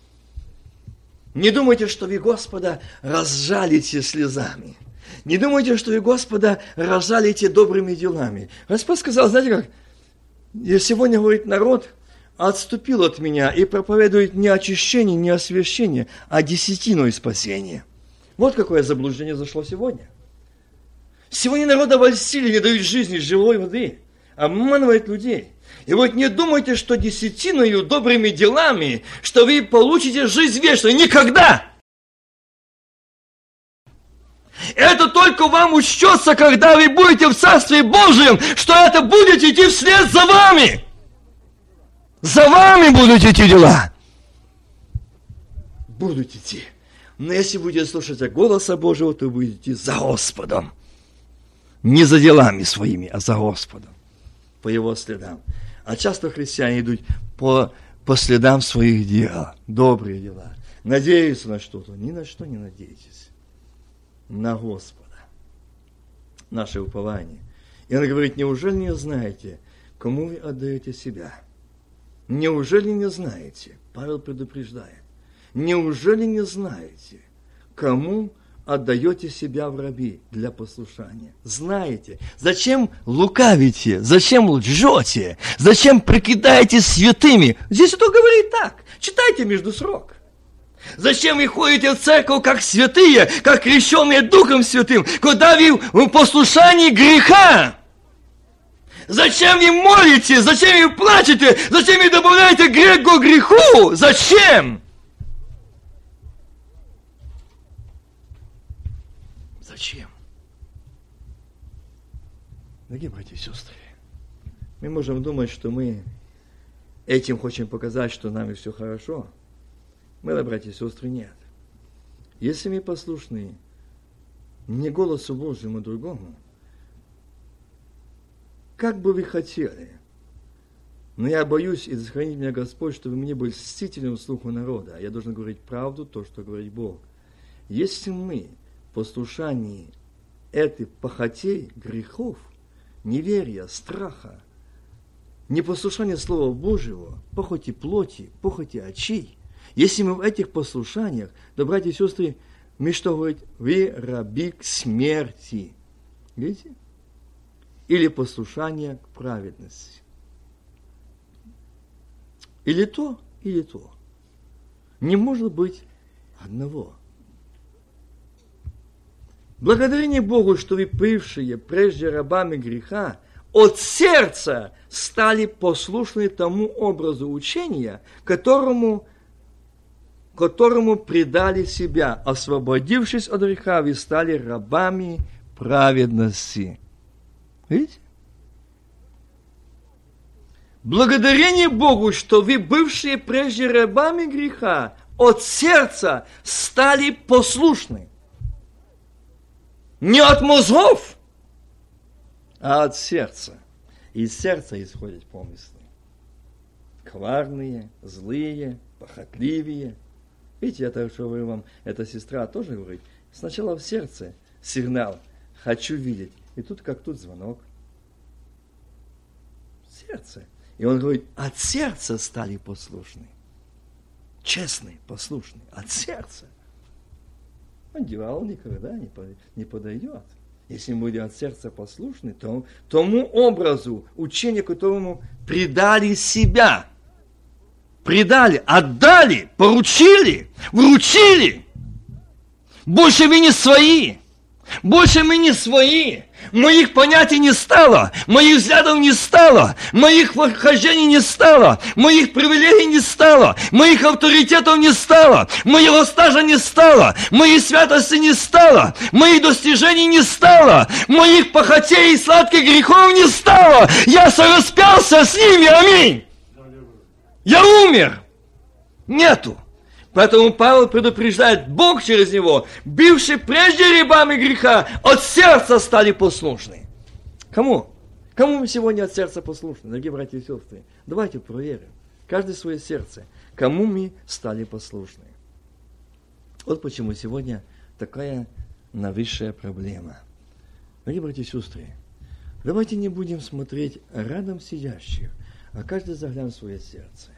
Не думайте, что вы Господа разжалите слезами. Не думайте, что вы Господа разжалите добрыми делами. Господь сказал, знаете как, и сегодня говорит народ, отступил от меня и проповедует не очищение, не освящение, а десятину и спасение. Вот какое заблуждение зашло сегодня. Сегодня народ обольстили, не дают жизни живой воды, обманывает людей. И вот не думайте, что десятиною, добрыми делами, что вы получите жизнь вечную. Никогда! Это только вам учтется, когда вы будете в Царстве Божьем, что это будет идти вслед за вами. За вами будут идти дела. Будут идти. Но если будете слушать голоса Божьего, то будете за Господом. Не за делами своими, а за Господом. По Его следам. А часто христиане идут по, по следам своих дел, добрые дела. Надеются на что-то. Ни на что не надейтесь. На Господа. Наше упование. И она говорит, неужели не знаете, кому вы отдаете себя? Неужели не знаете? Павел предупреждает. Неужели не знаете, кому отдаете себя в раби для послушания. Знаете, зачем лукавите, зачем лжете, зачем прикидаете святыми. Здесь это говорит так. Читайте между срок. Зачем вы ходите в церковь как святые, как крещенные Духом Святым, куда вы в послушании греха? Зачем вы молите? Зачем вы плачете? Зачем вы добавляете грех к греху? Зачем? Зачем? Дорогие братья и сестры, мы можем думать, что мы этим хотим показать, что нами все хорошо. Мы, братья и сестры, нет. Если мы послушны не голосу Божьему другому, как бы вы хотели, но я боюсь, и сохранить меня Господь, чтобы мне был мстительным слуху народа, а я должен говорить правду, то, что говорит Бог. Если мы послушании этой похотей, грехов, неверия, страха, непослушание Слова Божьего, похоти плоти, похоти очей, если мы в этих послушаниях, то, братья и сестры, мы что говорит? Вы раби к смерти. Видите? Или послушание к праведности. Или то, или то. Не может быть одного. Благодарение Богу, что вы, бывшие прежде рабами греха, от сердца стали послушны тому образу учения, которому, которому предали себя, освободившись от греха, вы стали рабами праведности. Видите? Благодарение Богу, что вы, бывшие прежде рабами греха, от сердца стали послушны. Не от мозгов, а от сердца. Из сердца исходят помыслы. Коварные, злые, похотливые. Видите, это что вы вам, эта сестра тоже говорит. Сначала в сердце сигнал «хочу видеть». И тут как тут звонок. Сердце. И он говорит, от сердца стали послушны. Честные, послушные, от сердца. Он дьявол никогда не, не подойдет. Если мы будем от сердца послушны, то тому образу, учению, которому предали себя, предали, отдали, поручили, вручили. Больше вы не свои. Больше мы не свои. Моих понятий не стало, моих взглядов не стало, моих хождений не стало, моих привилегий не стало, моих авторитетов не стало, моего стажа не стало, моей святости не стало, моих достижений не стало, моих похотей и сладких грехов не стало. Я сораспялся с ними, аминь. Я умер. Нету. Поэтому Павел предупреждает, Бог через него, бивший прежде рябами греха, от сердца стали послушны. Кому? Кому мы сегодня от сердца послушны, дорогие братья и сестры? Давайте проверим. Каждое свое сердце. Кому мы стали послушны? Вот почему сегодня такая навысшая проблема. Дорогие братья и сестры, давайте не будем смотреть рядом сидящих, а каждый заглянет в свое сердце.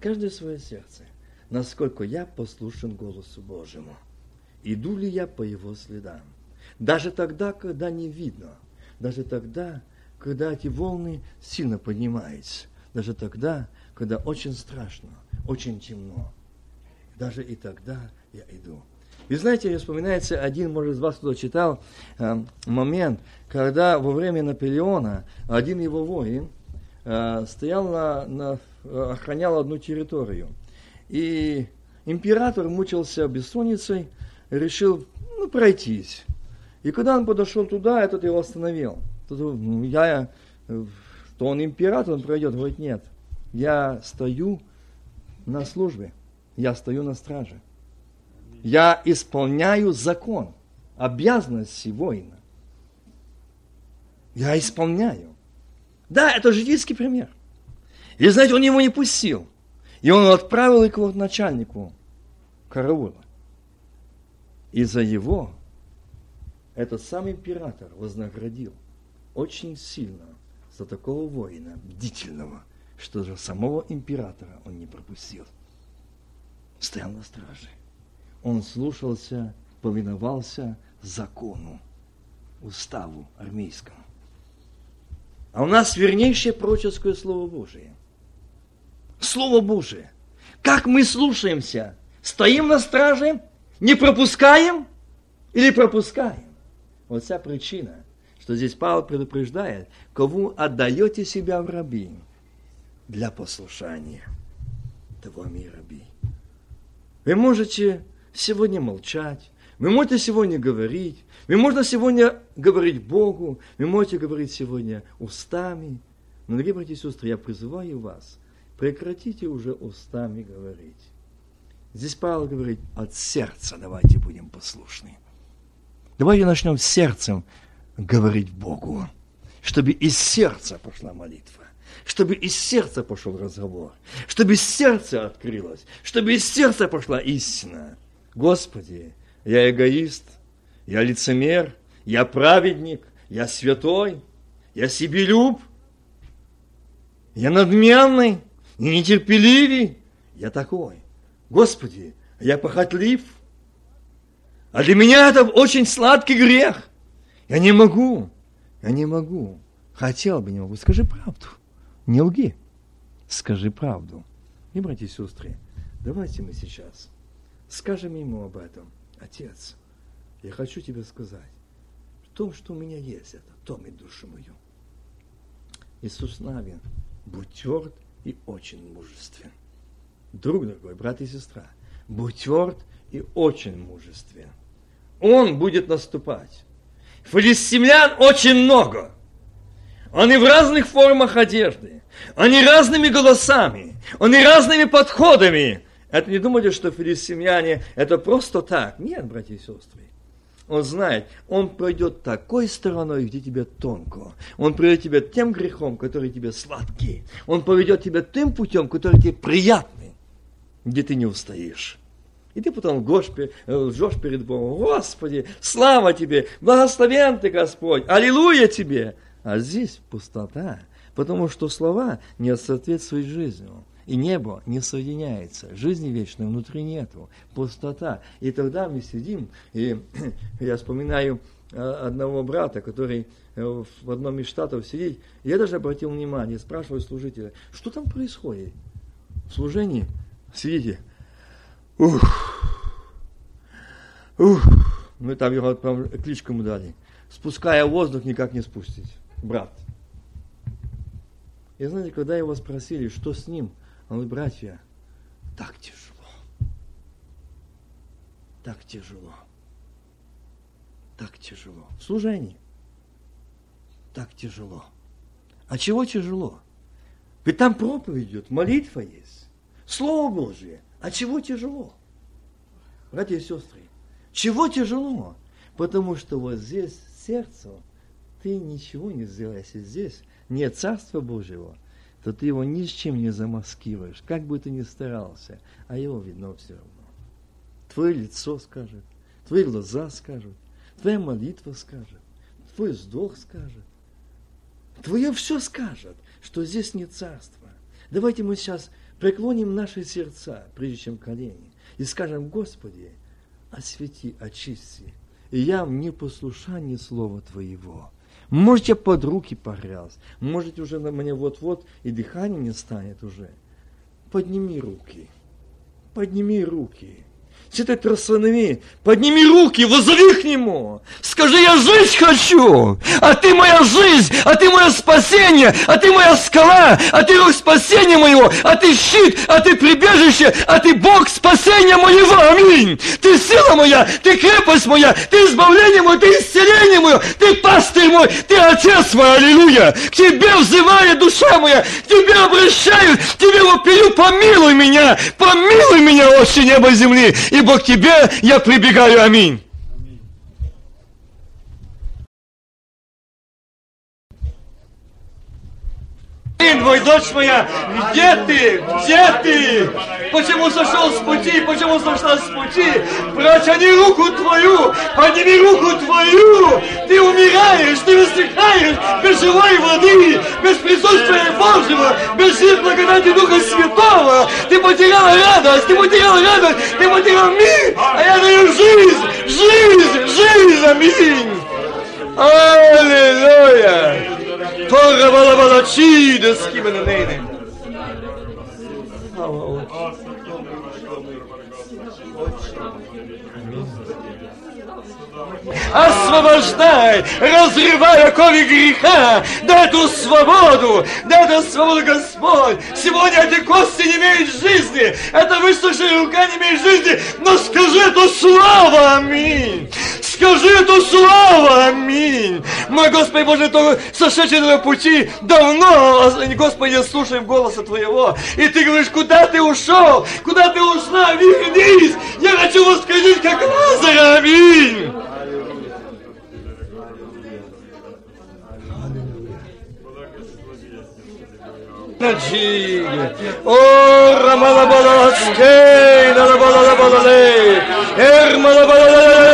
Каждое свое сердце насколько я послушен голосу Божьему. Иду ли я по его следам? Даже тогда, когда не видно, даже тогда, когда эти волны сильно поднимаются, даже тогда, когда очень страшно, очень темно, даже и тогда я иду. И знаете, мне вспоминается один, может, из вас кто читал, э, момент, когда во время Наполеона один его воин э, стоял на, на, охранял одну территорию – и император мучился бессонницей, решил ну, пройтись. И когда он подошел туда, этот его остановил. Тут, ну, я, что он император, он пройдет. Говорит, нет, я стою на службе, я стою на страже. Я исполняю закон, обязанности воина. Я исполняю. Да, это житейский пример. И знаете, он его не пустил. И он отправил их к начальнику караула. И за его этот сам император вознаградил очень сильно за такого воина, бдительного, что же самого императора он не пропустил. Стоял на страже. Он слушался, повиновался закону, уставу армейскому. А у нас вернейшее пророческое Слово Божие – Слово Божие. Как мы слушаемся? Стоим на страже? Не пропускаем? Или пропускаем? Вот вся причина, что здесь Павел предупреждает, кому отдаете себя в раби для послушания того мира раби. Вы можете сегодня молчать, вы можете сегодня говорить, вы можете сегодня говорить Богу, вы можете говорить сегодня устами. Но, дорогие братья и сестры, я призываю вас – Прекратите уже устами говорить. Здесь Павел говорит, от сердца давайте будем послушны. Давайте начнем сердцем говорить Богу, чтобы из сердца пошла молитва, чтобы из сердца пошел разговор, чтобы из сердца открылось, чтобы из сердца пошла истина. Господи, я эгоист, я лицемер, я праведник, я святой, я себелюб, я надменный и нетерпеливый, я такой. Господи, я похотлив. А для меня это очень сладкий грех. Я не могу, я не могу. Хотел бы, не могу. Скажи правду. Не лги. Скажи правду. И, братья и сестры, давайте мы сейчас скажем ему об этом. Отец, я хочу тебе сказать, в том, что у меня есть, это том и душу мою. Иисус Навин, будь тверд и очень мужествен. Друг дорогой, брат и сестра, будь тверд и очень мужествен. Он будет наступать. Филистимлян очень много. Они в разных формах одежды. Они разными голосами. Они разными подходами. Это не думайте, что филистимляне это просто так. Нет, братья и сестры. Он знает, он пройдет такой стороной, где тебе тонко. Он пройдет тебя тем грехом, который тебе сладкий. Он поведет тебя тем путем, который тебе приятный, где ты не устоишь. И ты потом лжешь, перед Богом. Господи, слава Тебе, благословен Ты, Господь, аллилуйя Тебе. А здесь пустота, потому что слова не соответствуют жизни. И небо не соединяется, жизни вечной внутри нету, пустота. И тогда мы сидим, и я вспоминаю а, одного брата, который э, в одном из штатов сидит. Я даже обратил внимание, спрашиваю служителя, что там происходит? В служении сидите, Ух. Ух. Мы там его там, кличку ему дали. Спуская воздух, никак не спустить. Брат. И знаете, когда его спросили, что с ним, он говорит, братья, так тяжело. Так тяжело. Так тяжело. В служении. Так тяжело. А чего тяжело? Ведь там проповедь идет, молитва есть, Слово Божье – а чего тяжело? Братья и сестры, чего тяжело? Потому что вот здесь сердце, ты ничего не сделаешь. Если здесь нет Царства Божьего, то ты его ни с чем не замаскируешь, как бы ты ни старался, а его видно все равно. Твое лицо скажет, твои глаза скажут, твоя молитва скажет, твой вздох скажет, твое все скажет, что здесь нет царства. Давайте мы сейчас преклоним наши сердца, прежде чем колени, и скажем, Господи, освети, очисти, и я в непослушании Слова Твоего. Может, я под руки погряз, может, уже на мне вот-вот и дыхание не станет уже. Подними руки, подними руки, с этой тросанами, подними руки, возови к Нему. Скажи, я жить хочу, а Ты моя жизнь, а Ты мое спасение, а Ты моя скала, а Ты рух спасения моего, а Ты щит, а Ты прибежище, а Ты Бог спасения моего. Аминь. Ты сила моя, Ты крепость моя, Ты избавление мое, Ты исцеление мое, Ты пастырь мой, Ты Отец мой, аллилуйя. К Тебе взывает душа моя, к Тебе обращаюсь, к Тебе вопию, помилуй меня, помилуй меня, отче неба и земли, и ибо Тебе я прибегаю. Аминь. Твой дочь моя, где ты? Где ты? Почему сошел с пути? Почему сошла с пути? Протяни руку твою, подними руку твою. Ты умираешь, ты вздыхаешь без живой воды, без присутствия Божьего, без сил благодати Духа Святого. Ты потерял радость, ты потерял радость, ты потерял мир, а я даю жизнь, жизнь, жизнь, аминь. Аллилуйя. Torre, bala, bala, ci, deschide në nenin. Allah, освобождай, разрывай оковы греха, дай эту свободу, дай эту свободу, Господь. Сегодня эти кости не имеют жизни, эта высохшая рука не имеет жизни, но скажи эту славу, аминь. Скажи эту славу, аминь. Мой Господи Боже, то сошедший на пути давно, Господи, слушаем голоса Твоего. И Ты говоришь, куда Ты ушел? Куда Ты ушла? Вернись! Я хочу воскресить, как Лазарь, аминь. Наджиге. О, рамалабаласкей, налабалабалалей. Эрмалабалалей.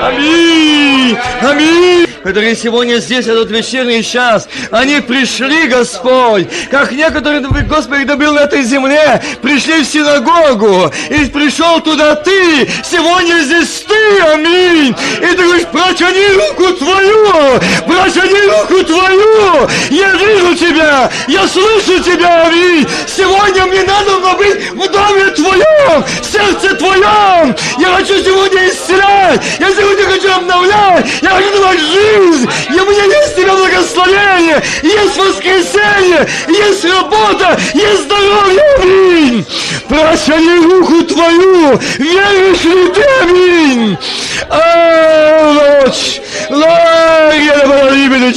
Аминь. Аминь которые сегодня здесь, этот вечерний час, они пришли, Господь, как некоторые, Господи, когда был на этой земле, пришли в синагогу, и пришел туда Ты, сегодня здесь Ты, аминь. И ты говоришь, протяни руку Твою, протяни руку Твою, я вижу Тебя, я слышу Тебя, аминь. Сегодня мне надо быть в доме Твоем, в сердце Твоем. Я хочу сегодня исцелять, я сегодня хочу обновлять, я хочу давать жизнь жизнь, и у меня есть тебе благословение, есть воскресенье, есть работа, есть здоровье, аминь. Протяни руку твою, веришь ли ты, аминь. Аллоч, лагеря, балалибеля,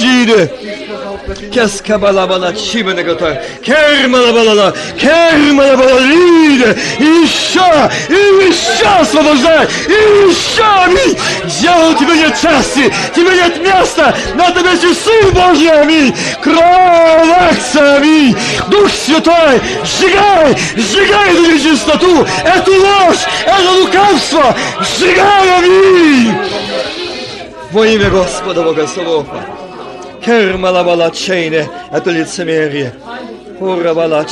Кескабалабала чименегота, кермалабалала, кермалабалалиде, и еще, и еще освобождай, и еще, аминь. Дьявол, тебе нет части, тебе нет места, на тебе Сын Божий, аминь. Кровь, аминь. Дух Святой, сжигай, сжигай эту нечистоту, эту ложь, это лукавство, сжигай, аминь. Во имя Господа Бога Савофа. Кермалабала чейне, это лицемерие. Урабала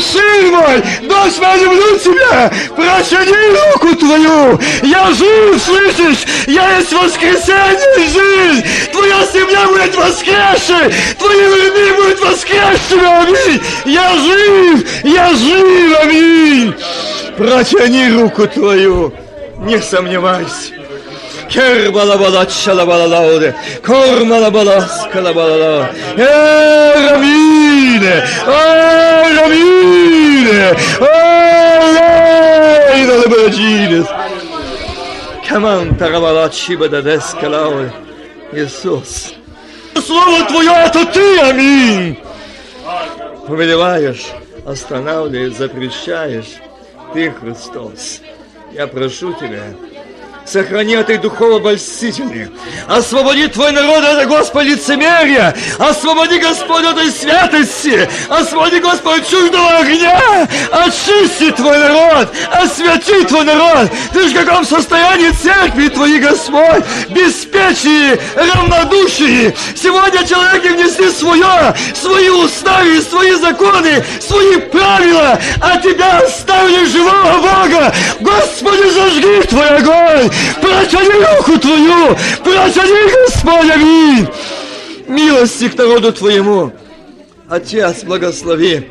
Сын мой, дочь моя, тебя, протяни руку твою, я жив, слышишь, я есть воскресенье и жизнь, твоя семья будет воскресшей, твои родные будут воскресшими, аминь, я жив, я жив, аминь, протяни руку твою, не сомневайся. Kerbalabala şalabalala Kormalabala skalabalala Eramine Eramine Eramine Каман тарабала чибада дескалау Иисус Слово Твое это Ты, аминь Повелеваешь, останавливаешь, запрещаешь Ты, Христос Я прошу Тебя, Сохрани от духово обольстительных. Освободи Твой народ от, Господи, лицемерия. Освободи, Господь, от этой святости. Освободи, Господь, чуждого огня. Очисти Твой народ. Освяти Твой народ. Ты в каком состоянии церкви Твои, Господь. Беспечие, равнодушие. Сегодня человеки внесли свое, свои уставы, свои законы, свои правила, а Тебя оставили живого Бога. Господи, зажги Твой огонь. Протяни руку Твою! Протяни, Господь, аминь! Милости к народу Твоему! Отец, благослови!